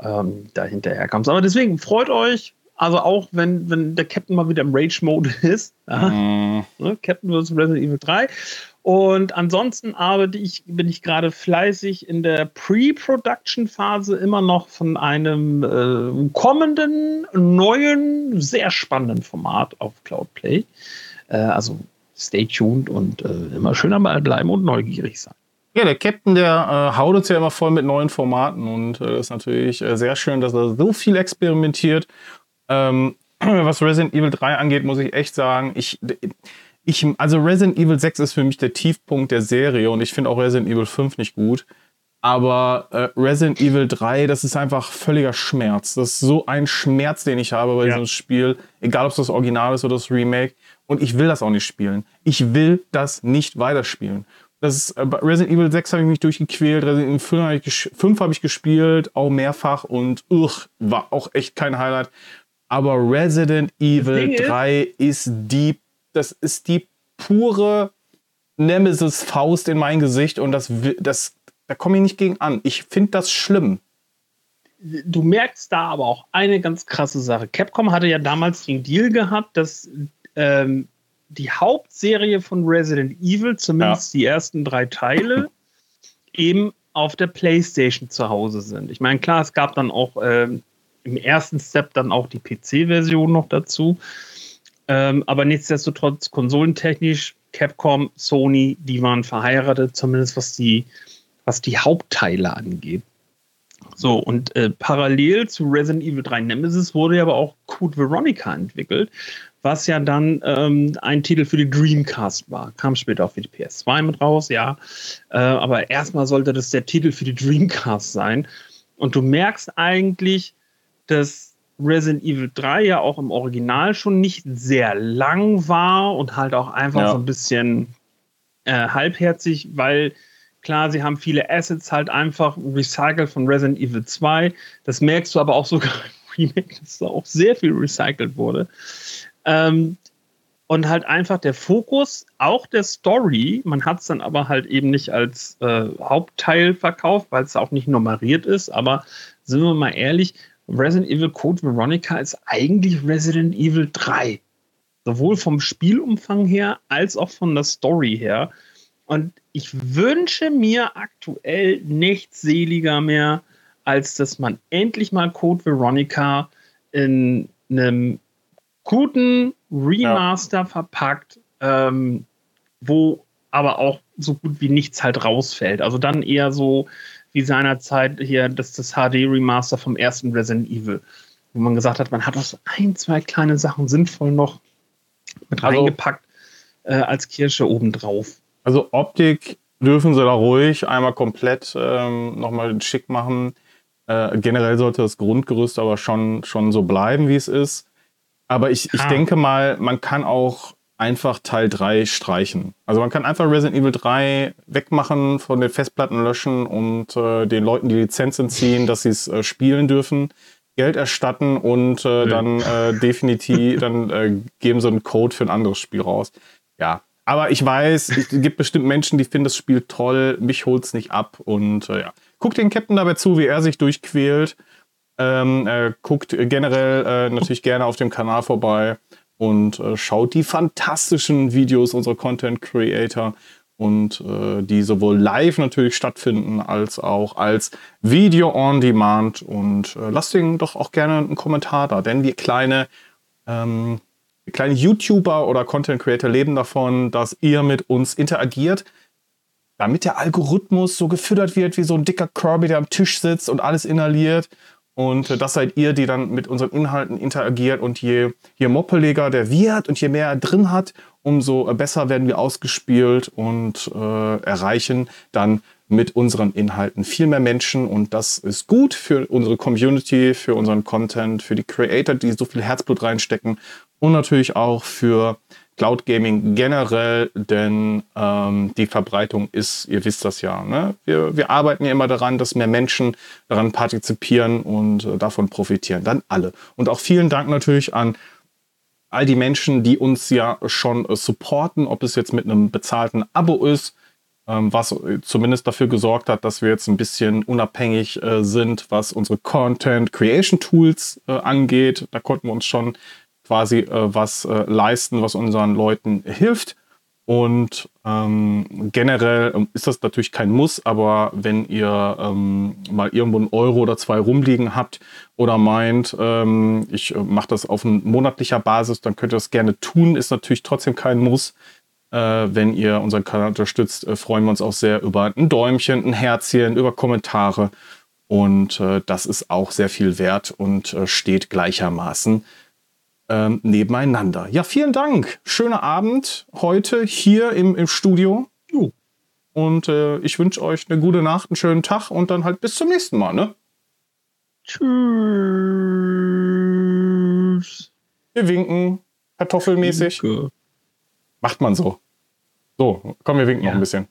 ähm, da hinterher kommst. Aber deswegen freut euch, also auch wenn, wenn der Captain mal wieder im Rage-Mode ist, ja, Mm, ne, Captain vs. Resident Evil 3. Und ansonsten arbeite ich, bin ich gerade fleißig in der Pre-Production-Phase immer noch von einem äh, kommenden, neuen, sehr spannenden Format auf Cloudplay. Äh, also stay tuned und äh, immer schön am Ball bleiben und neugierig sein. Ja, der Captain, der äh, haut uns ja immer voll mit neuen Formaten und äh, ist natürlich äh, sehr schön, dass er so viel experimentiert. Ähm, was Resident Evil 3 angeht, muss ich echt sagen, ich, ich, also Resident Evil 6 ist für mich der Tiefpunkt der Serie und ich finde auch Resident Evil 5 nicht gut. Aber äh, Resident Evil 3, das ist einfach völliger Schmerz. Das ist so ein Schmerz, den ich habe bei Ja. diesem Spiel. Egal, ob es das Original ist oder das Remake. Und ich will das auch nicht spielen. Ich will das nicht weiterspielen. Das ist, äh, bei Resident Evil 6 habe ich mich durchgequält, Resident Evil 5 habe ich, gesch- 5 habe ich gespielt, auch mehrfach und ugh, war auch echt kein Highlight. Aber Resident Evil Ding ist- 3 ist die, das ist die pure Nemesis-Faust in mein Gesicht und das, das, da komme ich nicht gegen an. Ich finde das schlimm. du merkst da aber auch eine ganz krasse Sache. Capcom hatte ja damals den Deal gehabt, dass ähm, die Hauptserie von Resident Evil, zumindest die ersten drei Teile, eben auf der PlayStation zu Hause sind. Ich meine, klar, es gab dann auch ähm, im ersten Step dann auch die PC-Version noch dazu. Ähm, aber nichtsdestotrotz, konsolentechnisch, Capcom, Sony, die waren verheiratet, zumindest was die, was die Hauptteile angeht. So, und äh, parallel zu Resident Evil 3 Nemesis wurde ja aber auch Code Veronica entwickelt, was ja dann ähm, ein Titel für die Dreamcast war. Kam später auch für die PS2 mit raus, ja. Äh, aber erstmal sollte das der Titel für die Dreamcast sein. Und du merkst eigentlich, dass Resident Evil 3 ja auch im Original schon nicht sehr lang war und halt auch einfach Ja. so ein bisschen äh, halbherzig, weil Klar, sie haben viele Assets halt einfach recycelt von Resident Evil 2. Das merkst du aber auch sogar im Remake, dass da auch sehr viel recycelt wurde. Ähm, und halt einfach der Fokus auch der Story, man hat es dann aber halt eben nicht als äh, Hauptteil verkauft, weil es auch nicht nummeriert ist, aber sind wir mal ehrlich, Resident Evil Code Veronica ist eigentlich Resident Evil 3. Sowohl vom Spielumfang her als auch von der Story her. Und ich wünsche mir aktuell nichts seliger mehr, als dass man endlich mal Code Veronica in einem guten Remaster ja. verpackt, ähm, wo aber auch so gut wie nichts halt rausfällt. Also dann eher so wie seinerzeit hier das, das HD-Remaster vom ersten Resident Evil, wo man gesagt hat, man hat auch so ein, zwei kleine Sachen sinnvoll noch mit also, reingepackt äh, als Kirsche obendrauf. Also Optik dürfen sie da ruhig einmal komplett ähm, nochmal schick machen. Äh, generell sollte das Grundgerüst aber schon, schon so bleiben, wie es ist. Aber ich, ich denke mal, man kann auch einfach Teil 3 streichen. Also man kann einfach Resident Evil 3 wegmachen, von den Festplatten löschen und äh, den Leuten die Lizenz entziehen, dass sie es äh, spielen dürfen, Geld erstatten und äh, ja. dann äh, definitiv, dann äh, geben sie einen Code für ein anderes Spiel raus. Ja. Aber ich weiß, es gibt bestimmt Menschen, die finden das Spiel toll, mich holt es nicht ab und äh, ja. Guckt den Captain dabei zu, wie er sich durchquält. Ähm, guckt generell natürlich gerne auf dem Kanal vorbei und äh, schaut die fantastischen Videos unserer Content Creator und äh, die sowohl live natürlich stattfinden als auch als Video on Demand. Und äh, lasst ihnen doch auch gerne einen Kommentar da, denn wir kleine, ähm, kleine YouTuber oder Content Creator leben davon, dass ihr mit uns interagiert. Damit der Algorithmus so gefüttert wird wie so ein dicker Kirby, der am Tisch sitzt und alles inhaliert und äh, das seid ihr, die dann mit unseren Inhalten interagiert. Und je, je moppeliger der wird und je mehr er drin hat, umso äh, besser werden wir ausgespielt und äh, erreichen dann mit unseren Inhalten viel mehr Menschen. Und das ist gut für unsere Community, für unseren Content, für die Creator, die so viel Herzblut reinstecken und natürlich auch für Cloud Gaming generell, denn ähm, die Verbreitung ist, ihr wisst das ja, ne? wir, wir arbeiten ja immer daran, dass mehr Menschen daran partizipieren und äh, davon profitieren. Dann alle. Und auch vielen Dank natürlich an all die Menschen, die uns ja schon äh, supporten, ob es jetzt mit einem bezahlten Abo ist, ähm, was zumindest dafür gesorgt hat, dass wir jetzt ein bisschen unabhängig äh, sind, was unsere Content Creation Tools äh, angeht. Da konnten wir uns schon quasi äh, was äh, leisten, was unseren Leuten hilft. Und ähm, generell ähm, ist das natürlich kein Muss, aber wenn ihr ähm, mal irgendwo einen Euro oder zwei rumliegen habt oder meint, ähm, ich äh, mache das auf monatlicher Basis, dann könnt ihr das gerne tun. Ist natürlich trotzdem kein Muss. Äh, wenn ihr unseren Kanal unterstützt, äh, freuen wir uns auch sehr über ein Däumchen, ein Herzchen, über Kommentare. Und äh, das ist auch sehr viel wert und äh, steht gleichermaßen ähm, nebeneinander. Ja, vielen Dank. Schöner Abend heute hier im, im Studio. Jo. Und äh, ich wünsche euch eine gute Nacht, einen schönen Tag und dann halt bis zum nächsten Mal, ne? Tschüss. Wir winken, kartoffelmäßig. Winke. Macht man so. So, komm, wir winken ja. noch ein bisschen.